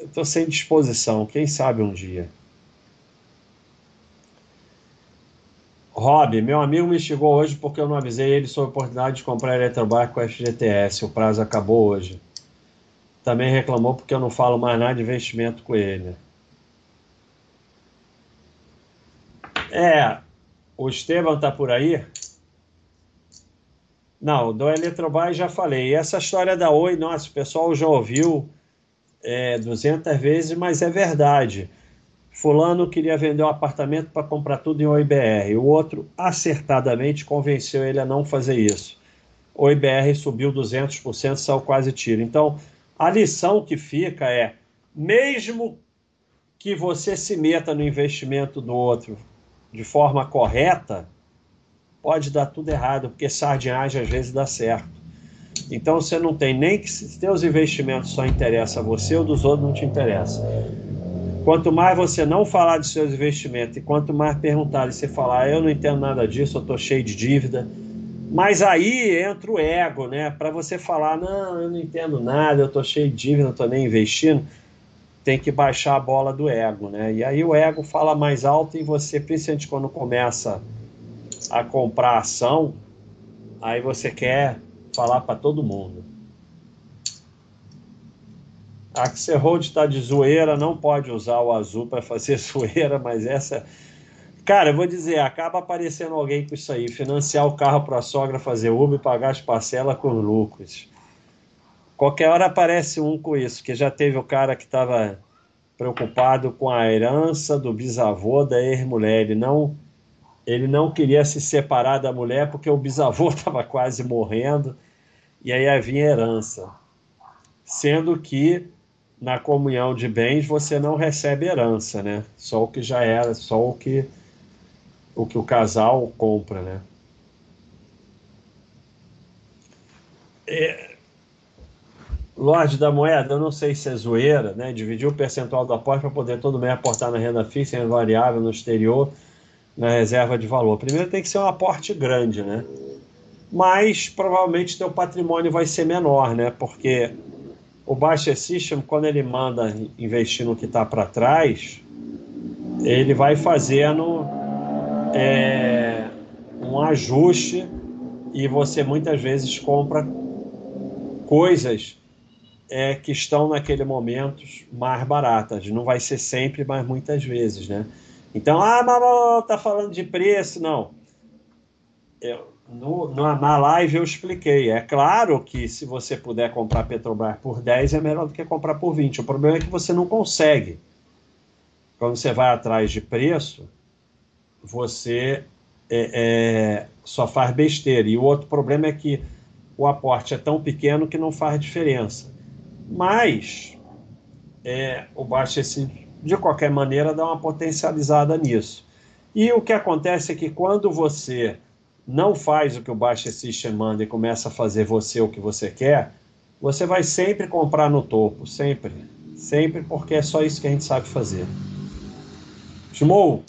tô sem disposição, quem sabe um dia. Rob, meu amigo me chegou hoje porque eu não avisei ele sobre a oportunidade de comprar Eletrobike com FGTS. O prazo acabou hoje. Também reclamou porque eu não falo mais nada de investimento com ele. É, o Estevam tá por aí? Não, do Eletrobras já falei. E essa história da Oi, nossa, o pessoal já ouviu é, 200 vezes, mas é verdade. Fulano queria vender um apartamento para comprar tudo em OIBR. O outro acertadamente convenceu ele a não fazer isso. O OIBR subiu 200%, saiu quase tiro. Então, a lição que fica é: mesmo que você se meta no investimento do outro de forma correta, pode dar tudo errado, porque sardinhagem às vezes dá certo. Então você não tem nem que se teus investimentos só interessam a você ou dos outros não te interessa. Quanto mais você não falar de seus investimentos e quanto mais perguntar e você falar, eu não entendo nada disso, eu estou cheio de dívida, mas aí entra o ego, né? Para você falar, não, eu não entendo nada, eu tô cheio de dívida, não tô nem investindo, tem que baixar a bola do ego, né? E aí o ego fala mais alto e você, principalmente quando começa a comprar ação, aí você quer falar para todo mundo. A Xerhold está de zoeira, não pode usar o azul para fazer [laughs] zoeira, mas essa Cara, eu vou dizer, acaba aparecendo alguém com isso aí, financiar o carro para a sogra fazer Uber e pagar as parcelas com lucros. Qualquer hora aparece um com isso, que já teve o cara que estava preocupado com a herança do bisavô da ex-mulher. Ele não, ele não queria se separar da mulher porque o bisavô [laughs] estava quase morrendo e aí havia herança. Sendo que na comunhão de bens você não recebe herança, né? Só o que já era, só o que o que o casal compra, né? É, Lorde da moeda, eu não sei se é zoeira, né? Dividir o percentual do aporte para poder todo mês aportar na renda fixa, em variável, no exterior, na reserva de valor. Primeiro tem que ser um aporte grande, né? Mas provavelmente teu patrimônio vai ser menor, né? Porque o Baixa System, quando ele manda investir no que está para trás, ele vai fazendo é, um ajuste e você muitas vezes compra coisas é, que estão naquele momento mais baratas. Não vai ser sempre, mas muitas vezes, né? Então, ah, mas tá falando de preço, não. Eu, no, na live eu expliquei. É claro que se você puder comprar Petrobras por 10 é melhor do que comprar por 20. O problema é que você não consegue. Quando você vai atrás de preço, você é, é, só faz besteira. E o outro problema é que o aporte é tão pequeno que não faz diferença. Mas é, o Baixa, de qualquer maneira, dá uma potencializada nisso. E o que acontece é que quando você não faz o que o Baixa System manda e começa a fazer você o que você quer, você vai sempre comprar no topo, sempre. Sempre, porque é só isso que a gente sabe fazer. Shimou,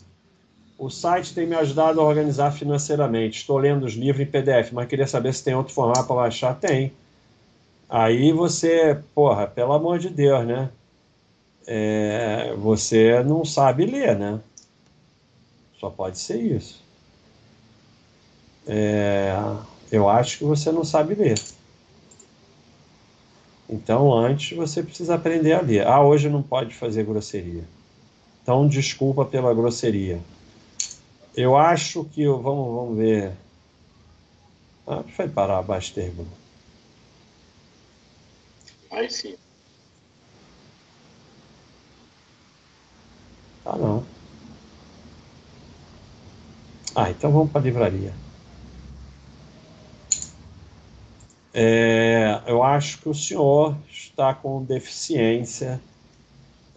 o site tem me ajudado a organizar financeiramente. Estou lendo os livros em PDF, mas queria saber se tem outro formato para baixar. Tem. Aí você, porra, pelo amor de Deus, né? É, você não sabe ler, né? Só pode ser isso. É, eu acho que você não sabe ler. Então, antes você precisa aprender a ler. Ah, hoje não pode fazer grosseria. Então, desculpa pela grosseria. Eu acho que. Eu, vamos, vamos ver. Ah, vai parar abaixo termo. Aí sim. Ah, não. Ah, então vamos para a livraria. É, eu acho que o senhor está com deficiência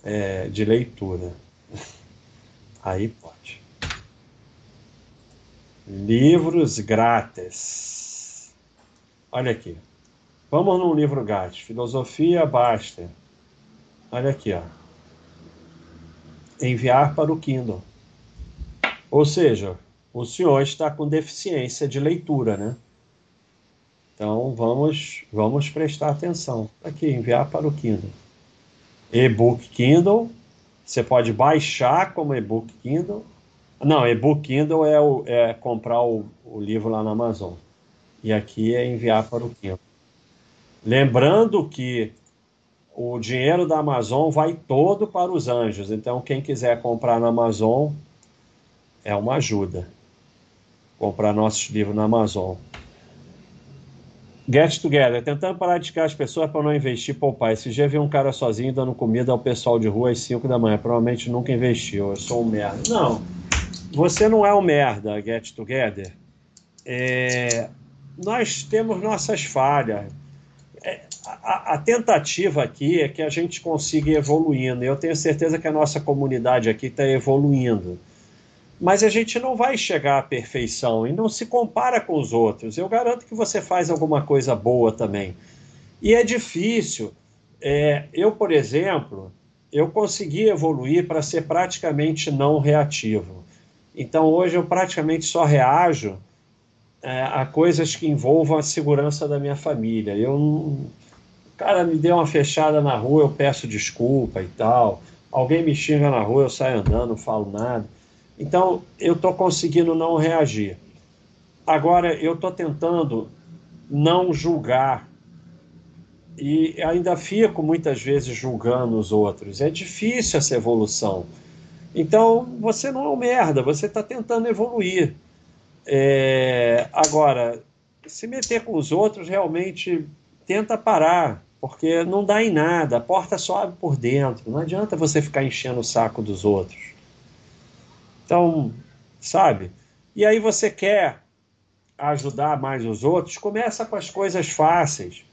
é, de leitura. [laughs] Aí pode. Livros grátis. Olha aqui. Vamos num livro grátis. Filosofia Baster. Olha aqui, ó. Enviar para o Kindle. Ou seja, o senhor está com deficiência de leitura, né? Então vamos, vamos prestar atenção. Aqui, enviar para o Kindle. E-book Kindle. Você pode baixar como e-book Kindle. Não, e-book Kindle é, o, é comprar o, o livro lá na Amazon. E aqui é enviar para o Kindle. Lembrando que o dinheiro da Amazon vai todo para os anjos. Então, quem quiser comprar na Amazon é uma ajuda. Comprar nossos livros na Amazon. Get Together, tentando parar de ficar as pessoas para não investir poupar. Esse dia vi um cara sozinho dando comida ao pessoal de rua às 5 da manhã. Provavelmente nunca investiu. Eu sou um merda. Não, você não é um merda, Get Together. É... Nós temos nossas falhas a, tentativa aqui é que a gente consiga ir evoluindo. Eu tenho certeza que a nossa comunidade aqui está evoluindo. Mas a gente não vai chegar à perfeição e não se compara com os outros. Eu garanto que você faz alguma coisa boa também. E é difícil. É, eu, por exemplo, eu consegui evoluir para ser praticamente não reativo. Então hoje eu praticamente só reajo é, a coisas que envolvam a segurança da minha família. Eu cara me deu uma fechada na rua, eu peço desculpa e tal. Alguém me xinga na rua, eu saio andando, não falo nada. Então, eu estou conseguindo não reagir. Agora, eu estou tentando não julgar. E ainda fico muitas vezes julgando os outros. É difícil essa evolução. Então, você não é um merda, você está tentando evoluir. É... Agora, se meter com os outros realmente tenta parar, porque não dá em nada, a porta só abre por dentro, não adianta você ficar enchendo o saco dos outros. Então, sabe? E aí você quer ajudar mais os outros, começa com as coisas fáceis,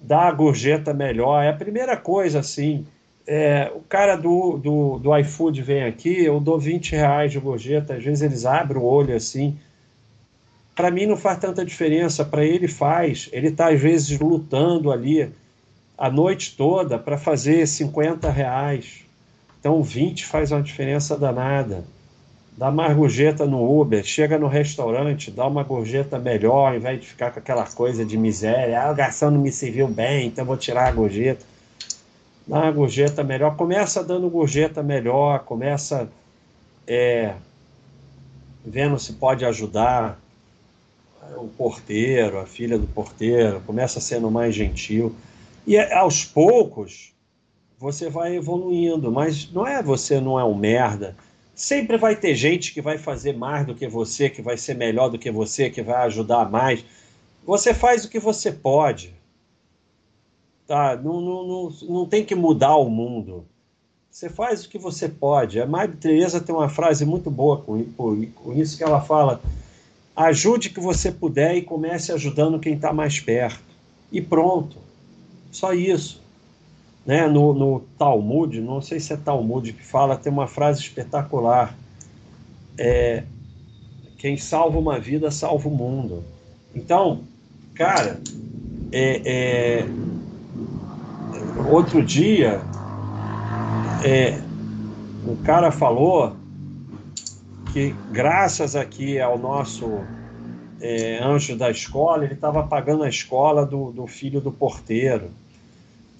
dá a gorjeta melhor, é a primeira coisa assim. É, o cara do, do, do iFood vem aqui, eu dou 20 reais de gorjeta, às vezes eles abrem o olho assim, para mim não faz tanta diferença, para ele faz. Ele está, às vezes, lutando ali a noite toda para fazer 50 reais. Então, 20 faz uma diferença danada. Dá mais gorjeta no Uber, chega no restaurante, dá uma gorjeta melhor, ao invés de ficar com aquela coisa de miséria. Ah, o garçom não me serviu bem, então vou tirar a gorjeta. Dá uma gorjeta melhor. Começa dando gorjeta melhor, começa é, vendo se pode ajudar o porteiro, a filha do porteiro, começa sendo mais gentil. E é, aos poucos você vai evoluindo, mas não é você não é um merda. Sempre vai ter gente que vai fazer mais do que você, que vai ser melhor do que você, que vai ajudar mais. Você faz o que você pode. Tá? Não, não, não, não tem que mudar o mundo. Você faz o que você pode. A Madre Teresa tem uma frase muito boa com, com isso que ela fala Ajude que você puder e comece ajudando quem está mais perto. E pronto. Só isso. Né? No, no Talmud, não sei se é Talmud que fala, tem uma frase espetacular. É, quem salva uma vida, salva o mundo. Então, cara, é, é, outro dia, é, o cara falou que graças aqui ao nosso é, anjo da escola, ele estava pagando a escola do, do filho do porteiro.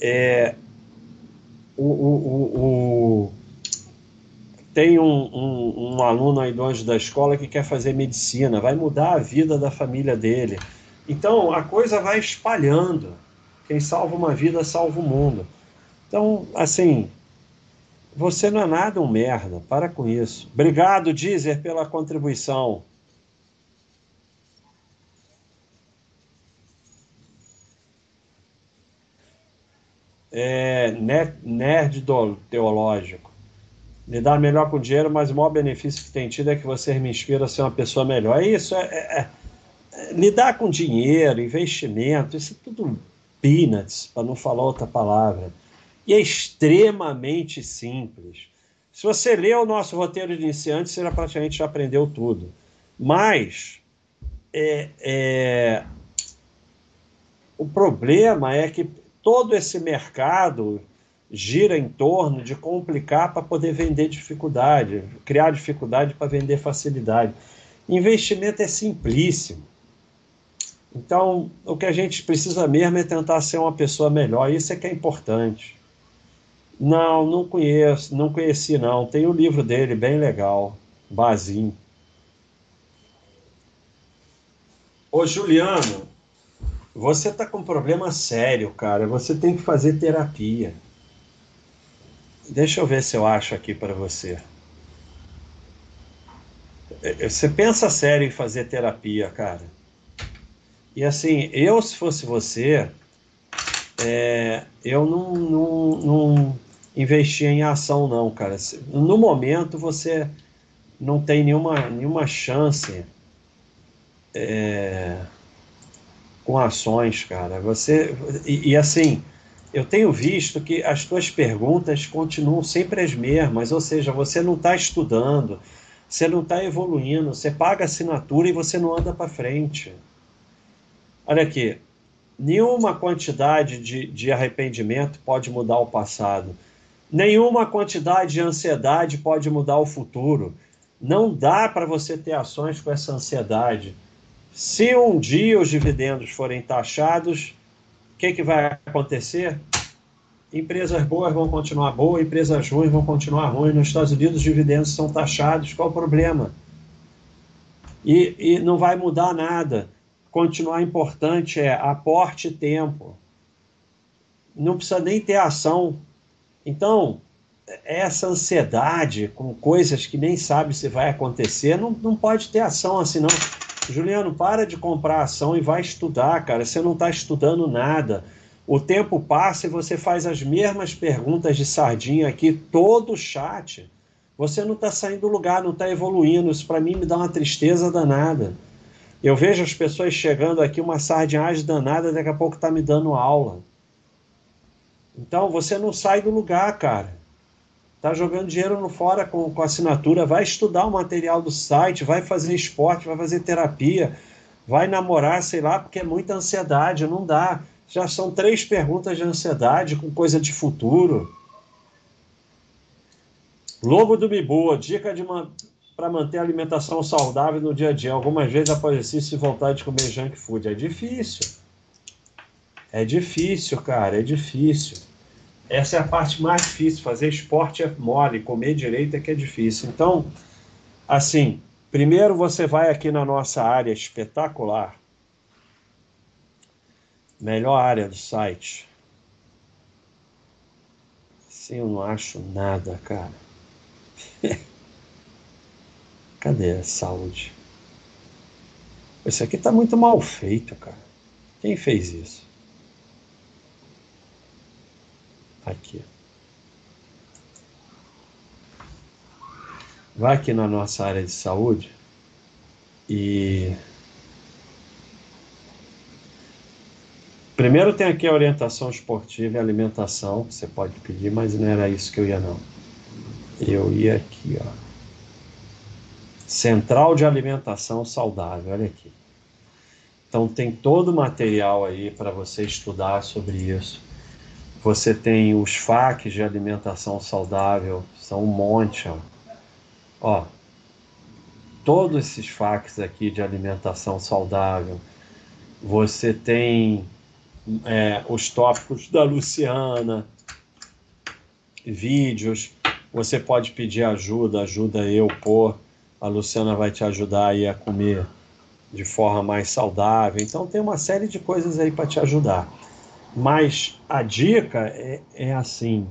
É, o, o, o, tem um, um, um, aluno aí do anjo da escola que quer fazer medicina, vai mudar a vida da família dele. Então a coisa vai espalhando. Quem salva uma vida salva o mundo. Então, assim, você não é nada um merda, para com isso. Obrigado, Dizer, pela contribuição. É, nerd teológico. Lidar melhor com dinheiro, mas o maior benefício que tem tido é que você me inspira a ser uma pessoa melhor. É isso, é, é, é lidar com dinheiro, investimento, isso é tudo peanuts, para não falar outra palavra e é extremamente simples. Se você lê o nosso roteiro de iniciante, você já praticamente já aprendeu tudo. Mas é, é, o problema é que todo esse mercado gira em torno de complicar para poder vender dificuldade, criar dificuldade para vender facilidade. Investimento é simplíssimo. Então, o que a gente precisa mesmo é tentar ser uma pessoa melhor. Isso é que é importante. Não, não conheço, não conheci não. Tem o um livro dele bem legal, Bazin. Ô Juliano, você está com um problema sério, cara. Você tem que fazer terapia. Deixa eu ver se eu acho aqui para você. É, é, você pensa sério em fazer terapia, cara. E assim, eu se fosse você, é, eu não, não, não investia em ação, não, cara. No momento você não tem nenhuma, nenhuma chance é, com ações, cara. Você e, e, assim, eu tenho visto que as tuas perguntas continuam sempre as mesmas, ou seja, você não está estudando, você não está evoluindo, você paga assinatura e você não anda para frente. Olha aqui, nenhuma quantidade de, de arrependimento pode mudar o passado. Nenhuma quantidade de ansiedade pode mudar o futuro. Não dá para você ter ações com essa ansiedade. Se um dia os dividendos forem taxados, o que, que vai acontecer? Empresas boas vão continuar boas, empresas ruins vão continuar ruins. Nos Estados Unidos, os dividendos são taxados. Qual o problema? E, e não vai mudar nada. Continuar importante é aporte tempo. Não precisa nem ter ação então, essa ansiedade com coisas que nem sabe se vai acontecer, não, não pode ter ação assim, não. Juliano, para de comprar ação e vai estudar, cara. Você não está estudando nada. O tempo passa e você faz as mesmas perguntas de sardinha aqui, todo o chat. Você não está saindo do lugar, não está evoluindo. Isso para mim me dá uma tristeza danada. Eu vejo as pessoas chegando aqui, uma sardinhagem danada, daqui a pouco está me dando aula. Então você não sai do lugar, cara. Tá jogando dinheiro no fora com, com assinatura, vai estudar o material do site, vai fazer esporte, vai fazer terapia, vai namorar, sei lá, porque é muita ansiedade, não dá. Já são três perguntas de ansiedade com coisa de futuro. Logo do Biboa, dica de uma para manter a alimentação saudável no dia a dia. Algumas vezes após exercício e vontade de comer junk food. É difícil. É difícil, cara, é difícil. Essa é a parte mais difícil. Fazer esporte é mole, comer direito é que é difícil. Então, assim, primeiro você vai aqui na nossa área espetacular, melhor área do site. Sim, eu não acho nada, cara. [laughs] Cadê a saúde? Isso aqui tá muito mal feito, cara. Quem fez isso? Aqui. Vai aqui na nossa área de saúde e. Primeiro tem aqui a orientação esportiva e alimentação, você pode pedir, mas não era isso que eu ia não. Eu ia aqui, ó. Central de alimentação saudável, olha aqui. Então tem todo o material aí para você estudar sobre isso. Você tem os FAQs de alimentação saudável, são um monte. Ó. ó todos esses FAQs aqui de alimentação saudável. Você tem é, os tópicos da Luciana, vídeos. Você pode pedir ajuda, ajuda eu pôr. A Luciana vai te ajudar aí a comer de forma mais saudável. Então tem uma série de coisas aí para te ajudar. Mas a dica é, é assim: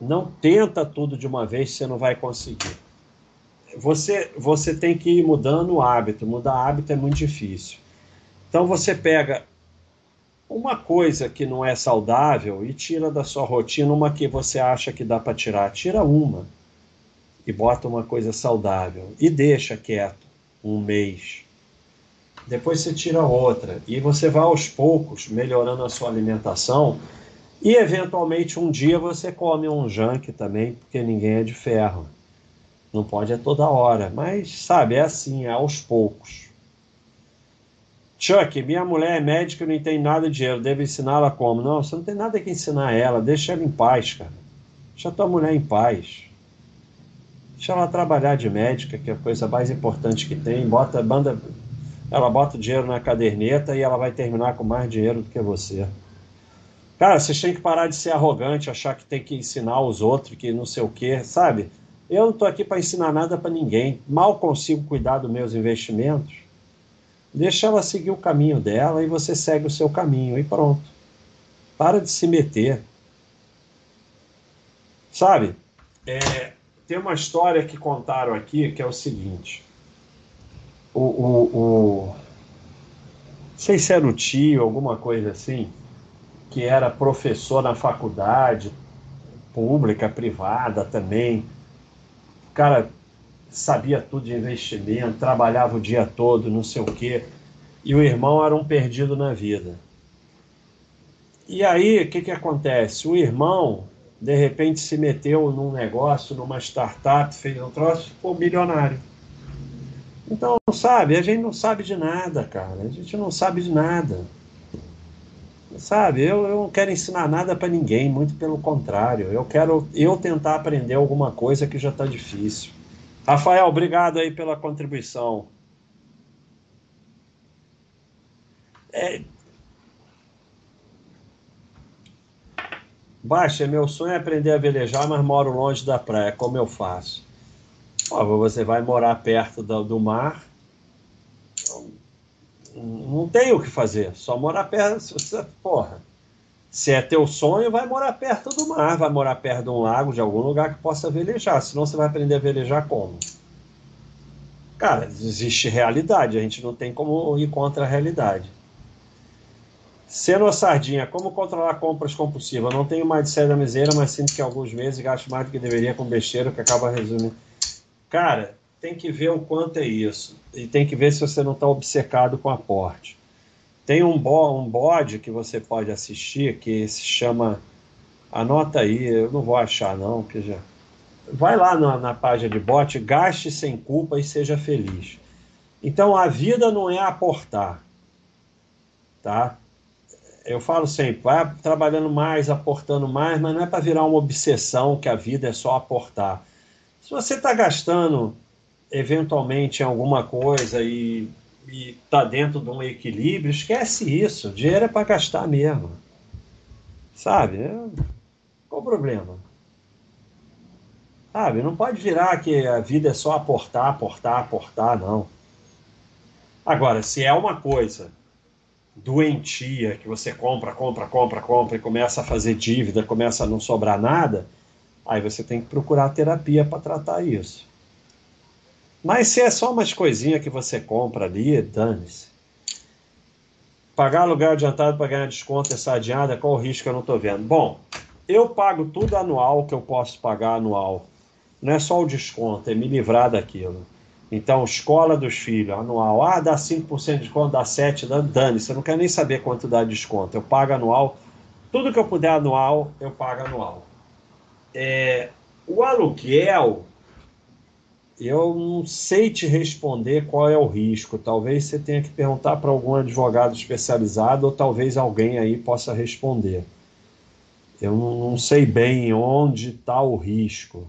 não tenta tudo de uma vez, você não vai conseguir. Você, você tem que ir mudando o hábito. Mudar hábito é muito difícil. Então você pega uma coisa que não é saudável e tira da sua rotina uma que você acha que dá para tirar. Tira uma e bota uma coisa saudável e deixa quieto um mês depois você tira outra, e você vai aos poucos melhorando a sua alimentação, e eventualmente um dia você come um junk também, porque ninguém é de ferro. Não pode é toda hora, mas sabe, é assim, é aos poucos. Chuck, minha mulher é médica e não tem nada de dinheiro, devo ensiná-la como? Não, você não tem nada que ensinar ela, deixa ela em paz, cara. Deixa tua mulher em paz. Deixa ela trabalhar de médica, que é a coisa mais importante que tem. Bota, banda, ela bota o dinheiro na caderneta e ela vai terminar com mais dinheiro do que você. Cara, vocês têm que parar de ser arrogante, achar que tem que ensinar os outros, que não sei o quê, sabe? Eu não estou aqui para ensinar nada para ninguém. Mal consigo cuidar dos meus investimentos. Deixa ela seguir o caminho dela e você segue o seu caminho e pronto. Para de se meter. Sabe? É, tem uma história que contaram aqui que é o seguinte. O, o, o, sei se era o tio, alguma coisa assim que era professor na faculdade, pública, privada também. O cara sabia tudo de investimento, trabalhava o dia todo, não sei o quê. E o irmão era um perdido na vida. E aí, o que, que acontece? O irmão, de repente, se meteu num negócio, numa startup, fez um troço, ficou milionário. Então, sabe, a gente não sabe de nada, cara. A gente não sabe de nada. Sabe, eu, eu não quero ensinar nada para ninguém, muito pelo contrário. Eu quero eu tentar aprender alguma coisa que já está difícil. Rafael, obrigado aí pela contribuição. É... Baixa, meu sonho é aprender a velejar, mas moro longe da praia. Como eu faço? Você vai morar perto do, do mar, não tem o que fazer, só morar perto. Se porra, se é teu sonho, vai morar perto do mar, vai morar perto de um lago, de algum lugar que possa velejar. Senão você vai aprender a velejar como? Cara, existe realidade, a gente não tem como ir contra a realidade. Sendo a sardinha, como controlar compras compulsivas? não tenho mais de série da miséria, mas sinto que alguns meses gasto mais do que deveria com besteira, que acaba resumindo. Cara, tem que ver o quanto é isso. E tem que ver se você não está obcecado com aporte. Tem um, bo um bode que você pode assistir que se chama. Anota aí, eu não vou achar não, que já. Vai lá na, na página de bot, gaste sem culpa e seja feliz. Então a vida não é aportar, tá? Eu falo sempre, vai trabalhando mais, aportando mais, mas não é para virar uma obsessão que a vida é só aportar. Se você está gastando eventualmente em alguma coisa e está dentro de um equilíbrio, esquece isso. O dinheiro é para gastar mesmo. Sabe? É, qual o problema? Sabe? Não pode virar que a vida é só aportar, aportar, aportar, não. Agora, se é uma coisa doentia que você compra, compra, compra, compra e começa a fazer dívida, começa a não sobrar nada, aí você tem que procurar terapia para tratar isso. Mas se é só umas coisinhas que você compra ali, dane-se. Pagar aluguel adiantado para ganhar desconto essa adiada, qual o risco que eu não estou vendo? Bom, eu pago tudo anual que eu posso pagar anual. Não é só o desconto, é me livrar daquilo. Então, escola dos filhos, anual. Ah, dá 5% de desconto, dá 7%, dane-se. Eu não quero nem saber quanto dá desconto. Eu pago anual. Tudo que eu puder anual, eu pago anual. É, o aluguel, eu não sei te responder qual é o risco. Talvez você tenha que perguntar para algum advogado especializado ou talvez alguém aí possa responder. Eu não sei bem onde está o risco,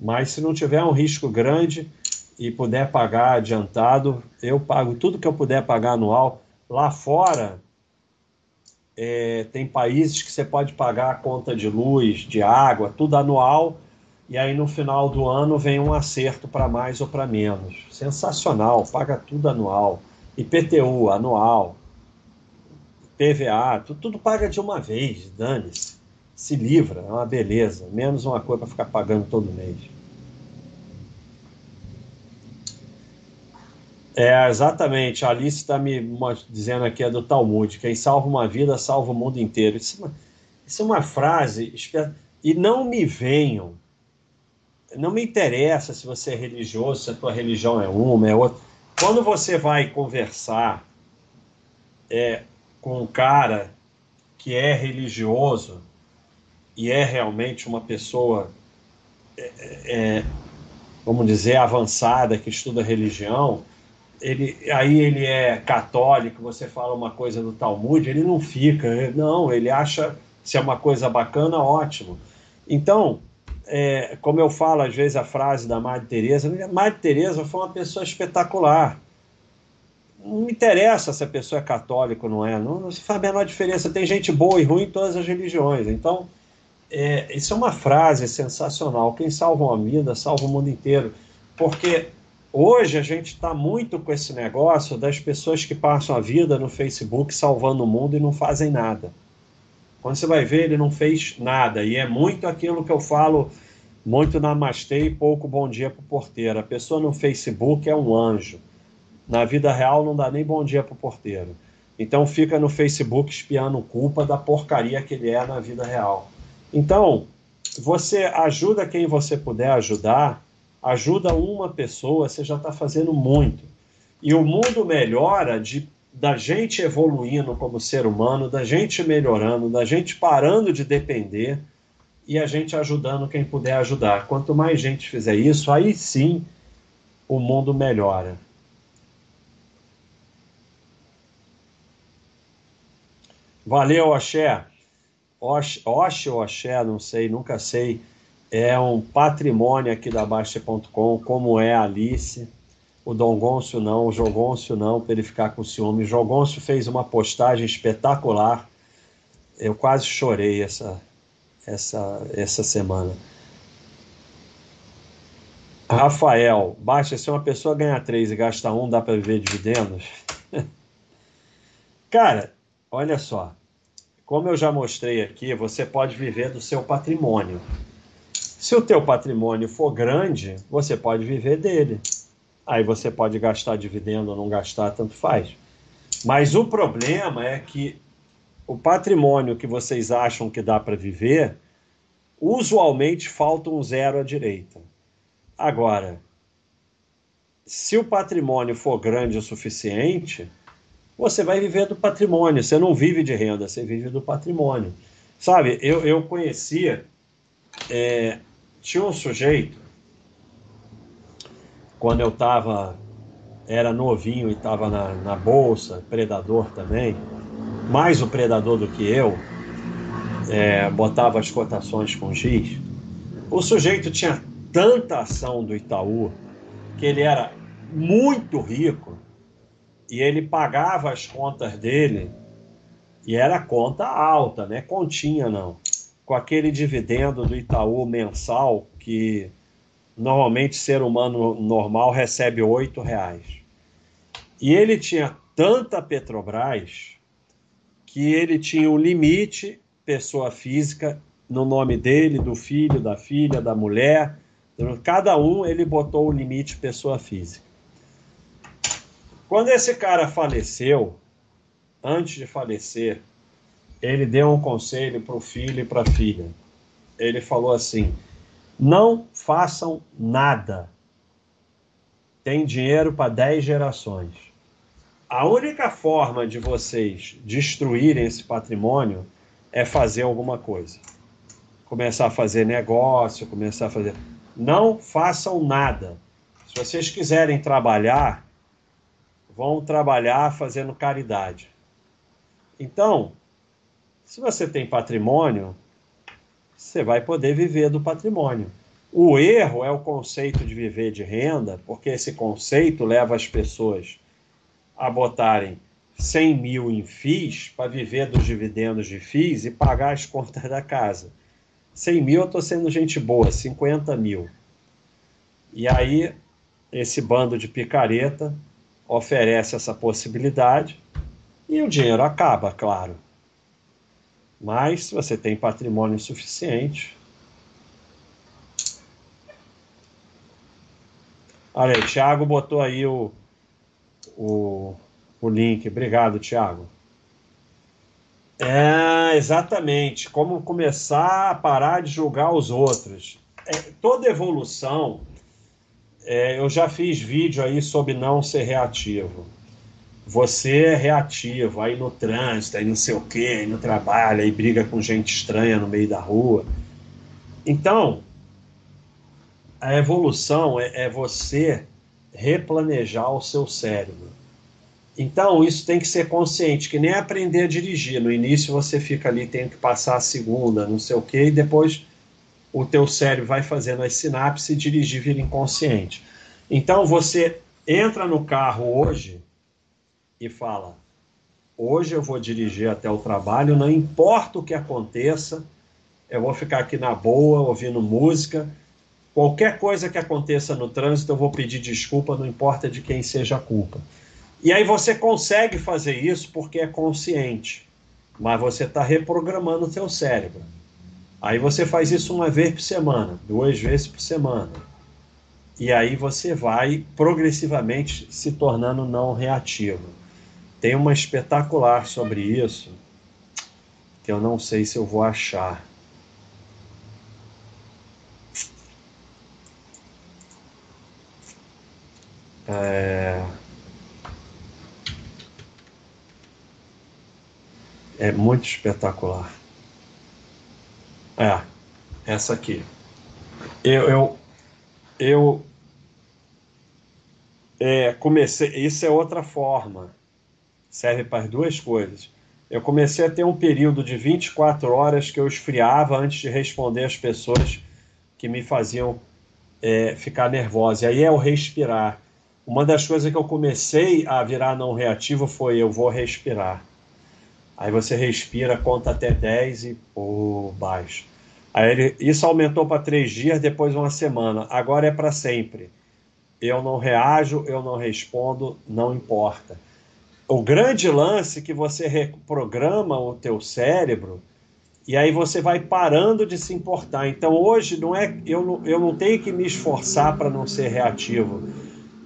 mas se não tiver um risco grande e puder pagar adiantado, eu pago tudo que eu puder pagar anual. Lá fora, é, tem países que você pode pagar a conta de luz, de água, tudo anual e aí no final do ano vem um acerto para mais ou para menos. Sensacional, paga tudo anual. IPTU anual, PVA, tudo, tudo paga de uma vez, dane-se. Se livra, é uma beleza. Menos uma coisa para ficar pagando todo mês. É, exatamente. A Alice está me dizendo aqui, é do Talmud: quem salva uma vida, salva o mundo inteiro. Isso é uma, isso é uma frase. E não me venham não me interessa se você é religioso, se a tua religião é uma, é outra. Quando você vai conversar é, com um cara que é religioso e é realmente uma pessoa é, é, vamos dizer, avançada, que estuda religião, ele, aí ele é católico, você fala uma coisa do Talmud, ele não fica, não, ele acha se é uma coisa bacana, ótimo. Então, é, como eu falo às vezes a frase da Madre Teresa, Madre Teresa foi uma pessoa espetacular. Não interessa se a pessoa é católica ou não é, não, não faz a menor diferença. Tem gente boa e ruim em todas as religiões. Então, é, isso é uma frase sensacional. Quem salva uma vida, salva o mundo inteiro. Porque hoje a gente está muito com esse negócio das pessoas que passam a vida no Facebook salvando o mundo e não fazem nada. Quando você vai ver, ele não fez nada. E é muito aquilo que eu falo, muito namastê e pouco bom dia para o porteiro. A pessoa no Facebook é um anjo. Na vida real não dá nem bom dia para o porteiro. Então fica no Facebook espiando culpa da porcaria que ele é na vida real. Então, você ajuda quem você puder ajudar, ajuda uma pessoa, você já está fazendo muito. E o mundo melhora de da gente evoluindo como ser humano, da gente melhorando, da gente parando de depender e a gente ajudando quem puder ajudar. Quanto mais gente fizer isso, aí sim o mundo melhora. Valeu, Axé. Oxe ou Axé, não sei, nunca sei. É um patrimônio aqui da Baixa.com, como é a Alice o Dom Gôncio não, o Jogôncio não, para ele ficar com ciúme. O Jogôncio fez uma postagem espetacular. Eu quase chorei essa, essa, essa semana. Rafael, baixa se uma pessoa ganha três e gasta um, dá para viver dividendos? [laughs] Cara, olha só. Como eu já mostrei aqui, você pode viver do seu patrimônio. Se o teu patrimônio for grande, você pode viver dele. Aí você pode gastar dividendo ou não gastar, tanto faz. Mas o problema é que o patrimônio que vocês acham que dá para viver, usualmente falta um zero à direita. Agora, se o patrimônio for grande o suficiente, você vai viver do patrimônio. Você não vive de renda, você vive do patrimônio. Sabe, eu, eu conhecia. É, tinha um sujeito quando eu estava, era novinho e estava na, na bolsa, predador também, mais o predador do que eu, é, botava as cotações com giz. O sujeito tinha tanta ação do Itaú que ele era muito rico e ele pagava as contas dele e era conta alta, né? Continha não, com aquele dividendo do Itaú mensal que normalmente ser humano normal recebe oito reais. E ele tinha tanta Petrobras que ele tinha um limite pessoa física no nome dele, do filho, da filha, da mulher. Cada um ele botou o limite pessoa física. Quando esse cara faleceu, antes de falecer, ele deu um conselho para o filho e para a filha. Ele falou assim: não façam nada. Tem dinheiro para 10 gerações. A única forma de vocês destruírem esse patrimônio é fazer alguma coisa. Começar a fazer negócio, começar a fazer. Não façam nada. Se vocês quiserem trabalhar, vão trabalhar fazendo caridade. Então, se você tem patrimônio, você vai poder viver do patrimônio. O erro é o conceito de viver de renda, porque esse conceito leva as pessoas a botarem 100 mil em FIIs para viver dos dividendos de FIIs e pagar as contas da casa. 100 mil eu estou sendo gente boa, 50 mil. E aí, esse bando de picareta oferece essa possibilidade e o dinheiro acaba, claro. Mas se você tem patrimônio suficiente. Olha aí, Thiago botou aí o, o, o link. Obrigado, Thiago. É, exatamente. Como começar a parar de julgar os outros. É, toda evolução, é, eu já fiz vídeo aí sobre não ser reativo você é reativo, aí no trânsito, aí não sei o quê, aí no trabalho, aí briga com gente estranha no meio da rua. Então, a evolução é, é você replanejar o seu cérebro. Então, isso tem que ser consciente, que nem aprender a dirigir. No início você fica ali, tem que passar a segunda, não sei o quê, e depois o teu cérebro vai fazendo as sinapses e dirigir vira inconsciente. Então, você entra no carro hoje e fala: hoje eu vou dirigir até o trabalho, não importa o que aconteça, eu vou ficar aqui na boa, ouvindo música. Qualquer coisa que aconteça no trânsito, eu vou pedir desculpa, não importa de quem seja a culpa. E aí você consegue fazer isso porque é consciente, mas você está reprogramando o seu cérebro. Aí você faz isso uma vez por semana, duas vezes por semana. E aí você vai progressivamente se tornando não reativo. Tem uma espetacular sobre isso, que eu não sei se eu vou achar. É... é muito espetacular. É, essa aqui. Eu, eu, eu é, comecei. Isso é outra forma serve para as duas coisas. Eu comecei a ter um período de 24 horas que eu esfriava antes de responder as pessoas que me faziam é, ficar nervosa. E aí é o respirar. Uma das coisas que eu comecei a virar não reativo foi eu vou respirar. Aí você respira, conta até 10 e pô, baixo. Aí ele, isso aumentou para três dias, depois uma semana. Agora é para sempre. Eu não reajo, eu não respondo, não importa o grande lance é que você reprograma o teu cérebro e aí você vai parando de se importar. Então hoje não é eu não, eu não tenho que me esforçar para não ser reativo.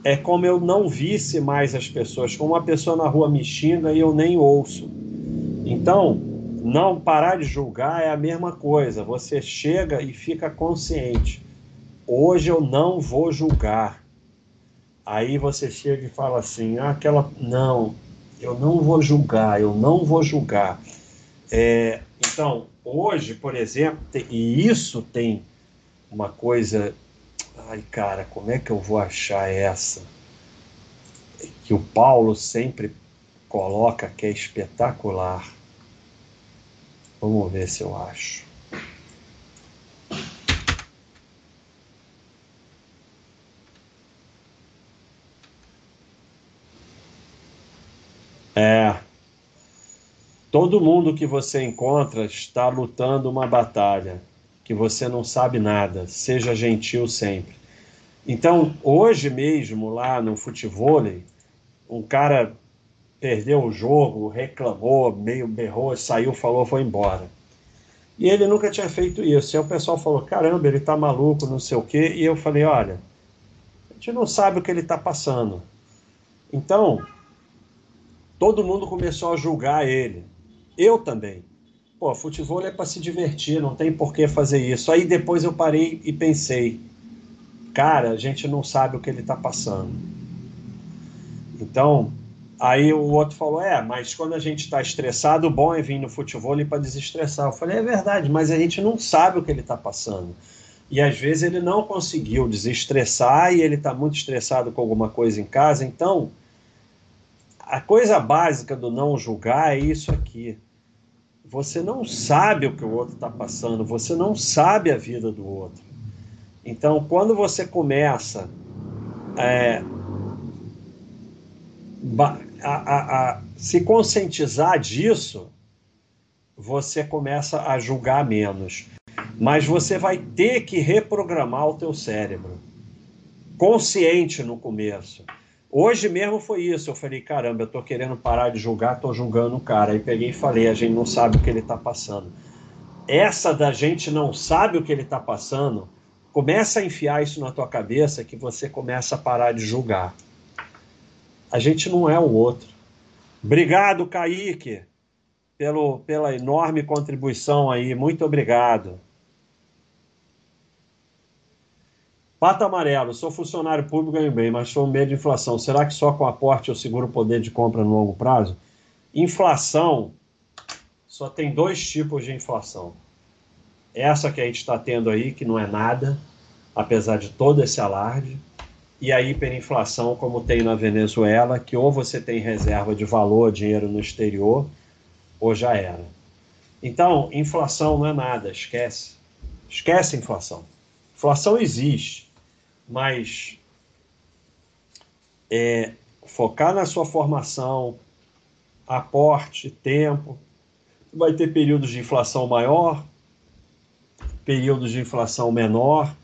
É como eu não visse mais as pessoas, como uma pessoa na rua me xinga e eu nem ouço. Então, não parar de julgar é a mesma coisa. Você chega e fica consciente. Hoje eu não vou julgar. Aí você chega e fala assim: ah, aquela. Não, eu não vou julgar, eu não vou julgar. É, então, hoje, por exemplo, tem, e isso tem uma coisa. Ai, cara, como é que eu vou achar essa? Que o Paulo sempre coloca que é espetacular. Vamos ver se eu acho. É. Todo mundo que você encontra está lutando uma batalha que você não sabe nada. Seja gentil sempre. Então, hoje mesmo, lá no futebol, um cara perdeu o jogo, reclamou, meio berrou, saiu, falou, foi embora. E ele nunca tinha feito isso. E o pessoal falou: caramba, ele tá maluco, não sei o quê. E eu falei: olha, a gente não sabe o que ele está passando. Então, todo mundo começou a julgar ele. Eu também. Pô, futebol é para se divertir, não tem por que fazer isso. Aí depois eu parei e pensei, cara, a gente não sabe o que ele está passando. Então, aí o outro falou, é, mas quando a gente está estressado, bom é vir no futebol para desestressar. Eu falei, é verdade, mas a gente não sabe o que ele está passando. E às vezes ele não conseguiu desestressar e ele está muito estressado com alguma coisa em casa, então a coisa básica do não julgar é isso aqui. Você não sabe o que o outro está passando, você não sabe a vida do outro. Então, quando você começa é, a, a, a se conscientizar disso, você começa a julgar menos. Mas você vai ter que reprogramar o teu cérebro. Consciente no começo. Hoje mesmo foi isso. Eu falei, caramba, eu tô querendo parar de julgar, tô julgando o cara. Aí peguei e falei, a gente não sabe o que ele tá passando. Essa da gente não sabe o que ele tá passando, começa a enfiar isso na tua cabeça que você começa a parar de julgar. A gente não é o outro. Obrigado, Kaique, pelo, pela enorme contribuição aí. Muito obrigado. Pato amarelo, sou funcionário público, ganho bem, mas sou medo de inflação. Será que só com aporte eu seguro o poder de compra no longo prazo? Inflação, só tem dois tipos de inflação. Essa que a gente está tendo aí, que não é nada. apesar de todo esse alarde, e a hiperinflação, como tem na Venezuela, que ou você tem reserva de valor, dinheiro no exterior, ou já era. Então, inflação não é nada, esquece. Esquece a inflação. Inflação existe, mas é, focar na sua formação, aporte, tempo. Vai ter períodos de inflação maior, períodos de inflação menor,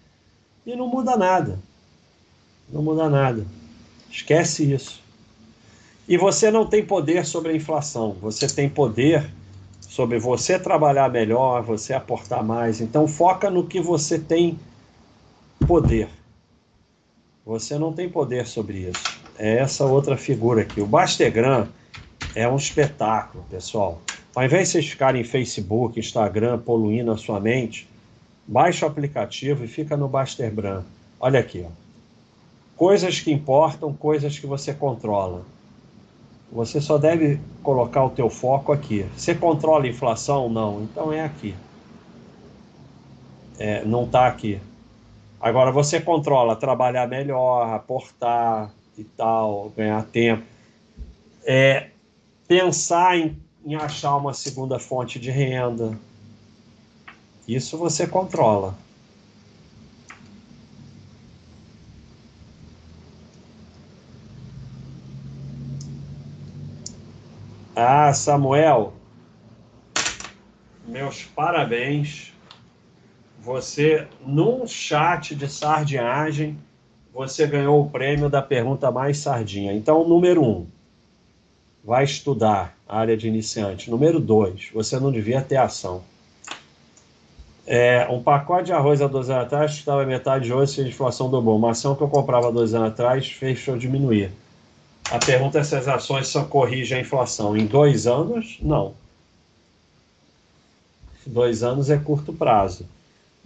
e não muda nada. Não muda nada. Esquece isso. E você não tem poder sobre a inflação, você tem poder sobre você trabalhar melhor, você aportar mais. Então foca no que você tem poder. Você não tem poder sobre isso. É essa outra figura aqui. O Bastegram é um espetáculo, pessoal. Ao invés de vocês ficarem em Facebook, Instagram, poluindo a sua mente, baixa o aplicativo e fica no Bastegram. Olha aqui, ó. Coisas que importam, coisas que você controla. Você só deve colocar o teu foco aqui. Você controla a inflação? Não. Então é aqui. É, não está aqui. Agora você controla trabalhar melhor, aportar e tal, ganhar tempo. É, pensar em, em achar uma segunda fonte de renda. Isso você controla. Ah, Samuel, meus parabéns. Você, num chat de sardinhagem, você ganhou o prêmio da pergunta mais sardinha. Então, número um, vai estudar a área de iniciante. Número dois, você não devia ter ação. É, um pacote de arroz há dois anos atrás custava metade de hoje se a inflação dobrou. Uma ação que eu comprava dois anos atrás fez eu diminuir. A pergunta é se as ações só corrigem a inflação. Em dois anos, não. Dois anos é curto prazo.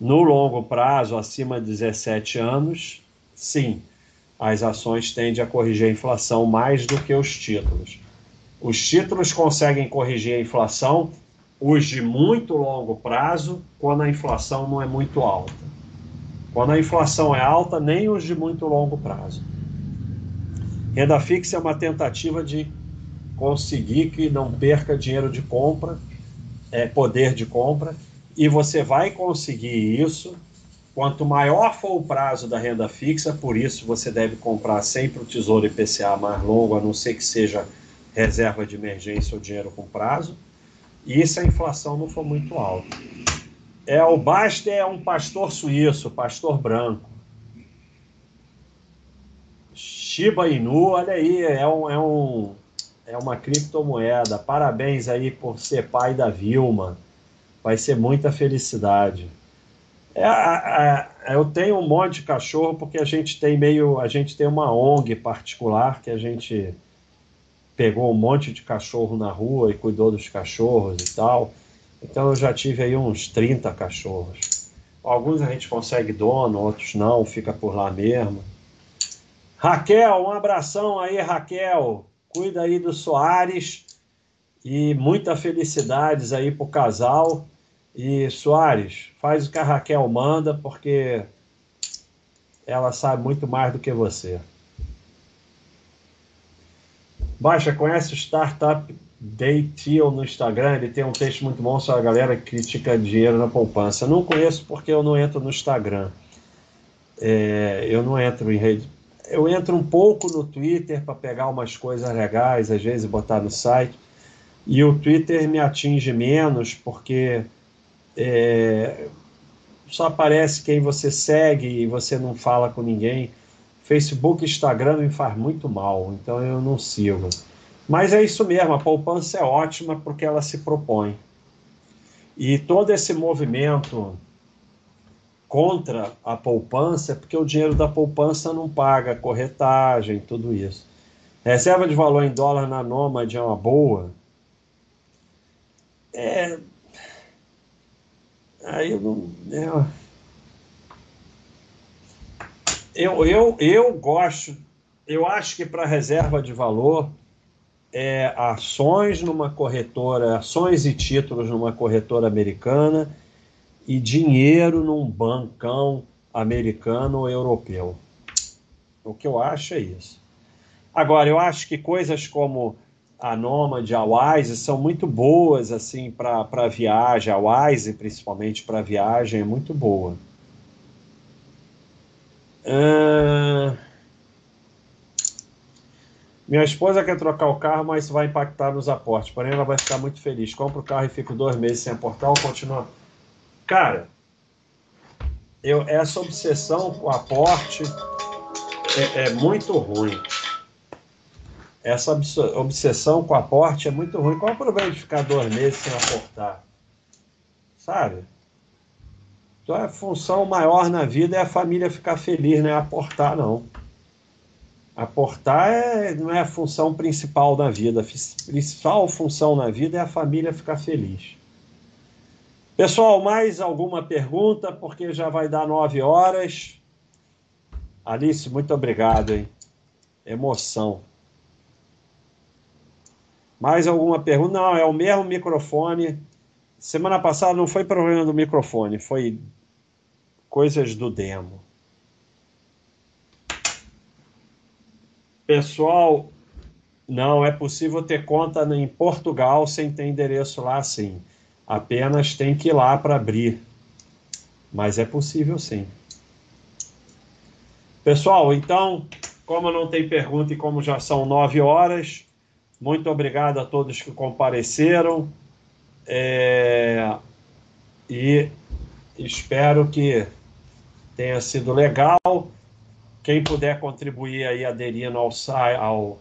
No longo prazo, acima de 17 anos, sim, as ações tendem a corrigir a inflação mais do que os títulos. Os títulos conseguem corrigir a inflação, os de muito longo prazo, quando a inflação não é muito alta. Quando a inflação é alta, nem os de muito longo prazo. Renda fixa é uma tentativa de conseguir que não perca dinheiro de compra, é, poder de compra, e você vai conseguir isso quanto maior for o prazo da renda fixa, por isso você deve comprar sempre o Tesouro IPCA mais longo, a não ser que seja reserva de emergência ou dinheiro com prazo, e se a inflação não for muito alta. É, o Baster é um pastor suíço, pastor branco. Shiba Inu, olha aí, é, um, é, um, é uma criptomoeda. Parabéns aí por ser pai da Vilma vai ser muita felicidade. É, é, eu tenho um monte de cachorro porque a gente tem meio, a gente tem uma ONG particular que a gente pegou um monte de cachorro na rua e cuidou dos cachorros e tal. Então eu já tive aí uns 30 cachorros. Alguns a gente consegue dono, outros não, fica por lá mesmo. Raquel, um abração aí, Raquel. Cuida aí do Soares e muita felicidades aí pro casal. E Soares, faz o que a Raquel manda, porque ela sabe muito mais do que você. Baixa, conhece o Startup Day Teal no Instagram? Ele tem um texto muito bom sobre a galera que critica dinheiro na poupança. Não conheço porque eu não entro no Instagram. É, eu não entro em rede. Eu entro um pouco no Twitter para pegar umas coisas legais, às vezes botar no site e o Twitter me atinge menos porque é, só aparece quem você segue e você não fala com ninguém. Facebook Instagram me faz muito mal, então eu não sigo. Mas é isso mesmo, a poupança é ótima porque ela se propõe. E todo esse movimento contra a poupança é porque o dinheiro da poupança não paga corretagem, tudo isso. Reserva de valor em dólar na Nômade é uma boa, é, aí eu não. É, eu, eu, eu gosto, eu acho que para reserva de valor é ações numa corretora, ações e títulos numa corretora americana e dinheiro num bancão americano ou europeu. O que eu acho é isso. Agora, eu acho que coisas como a Nomad, a Wise são muito boas assim para viagem. A Wise, principalmente para viagem, é muito boa. Uh... Minha esposa quer trocar o carro, mas vai impactar nos aportes. Porém, ela vai ficar muito feliz. Compra o carro e fico dois meses sem aportar ou continua. Cara, eu, essa obsessão com aporte é, é muito ruim essa obsessão com aporte é muito ruim. Qual é o problema de ficar dois meses sem aportar? Sabe? Então a função maior na vida é a família ficar feliz, não é aportar, não. Aportar é, não é a função principal da vida. A principal função na vida é a família ficar feliz. Pessoal, mais alguma pergunta? Porque já vai dar nove horas. Alice, muito obrigado, hein? Emoção. Mais alguma pergunta? Não, é o mesmo microfone. Semana passada não foi problema do microfone, foi coisas do demo. Pessoal, não é possível ter conta em Portugal sem ter endereço lá sim. Apenas tem que ir lá para abrir. Mas é possível sim. Pessoal, então, como não tem pergunta e como já são nove horas, muito obrigado a todos que compareceram. É, e espero que tenha sido legal. Quem puder contribuir aí aderindo ao, ao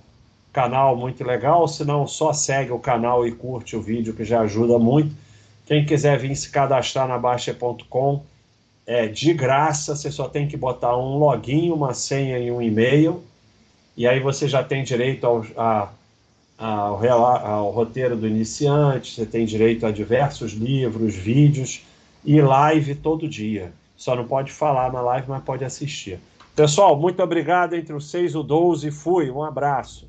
canal, muito legal. Se não, só segue o canal e curte o vídeo, que já ajuda muito. Quem quiser vir se cadastrar na Baixa.com, é de graça. Você só tem que botar um login, uma senha e um e-mail. E aí você já tem direito a ao, ao roteiro do iniciante, você tem direito a diversos livros, vídeos e live todo dia. Só não pode falar na live, mas pode assistir. Pessoal, muito obrigado. Entre os 6 e o 12, fui. Um abraço.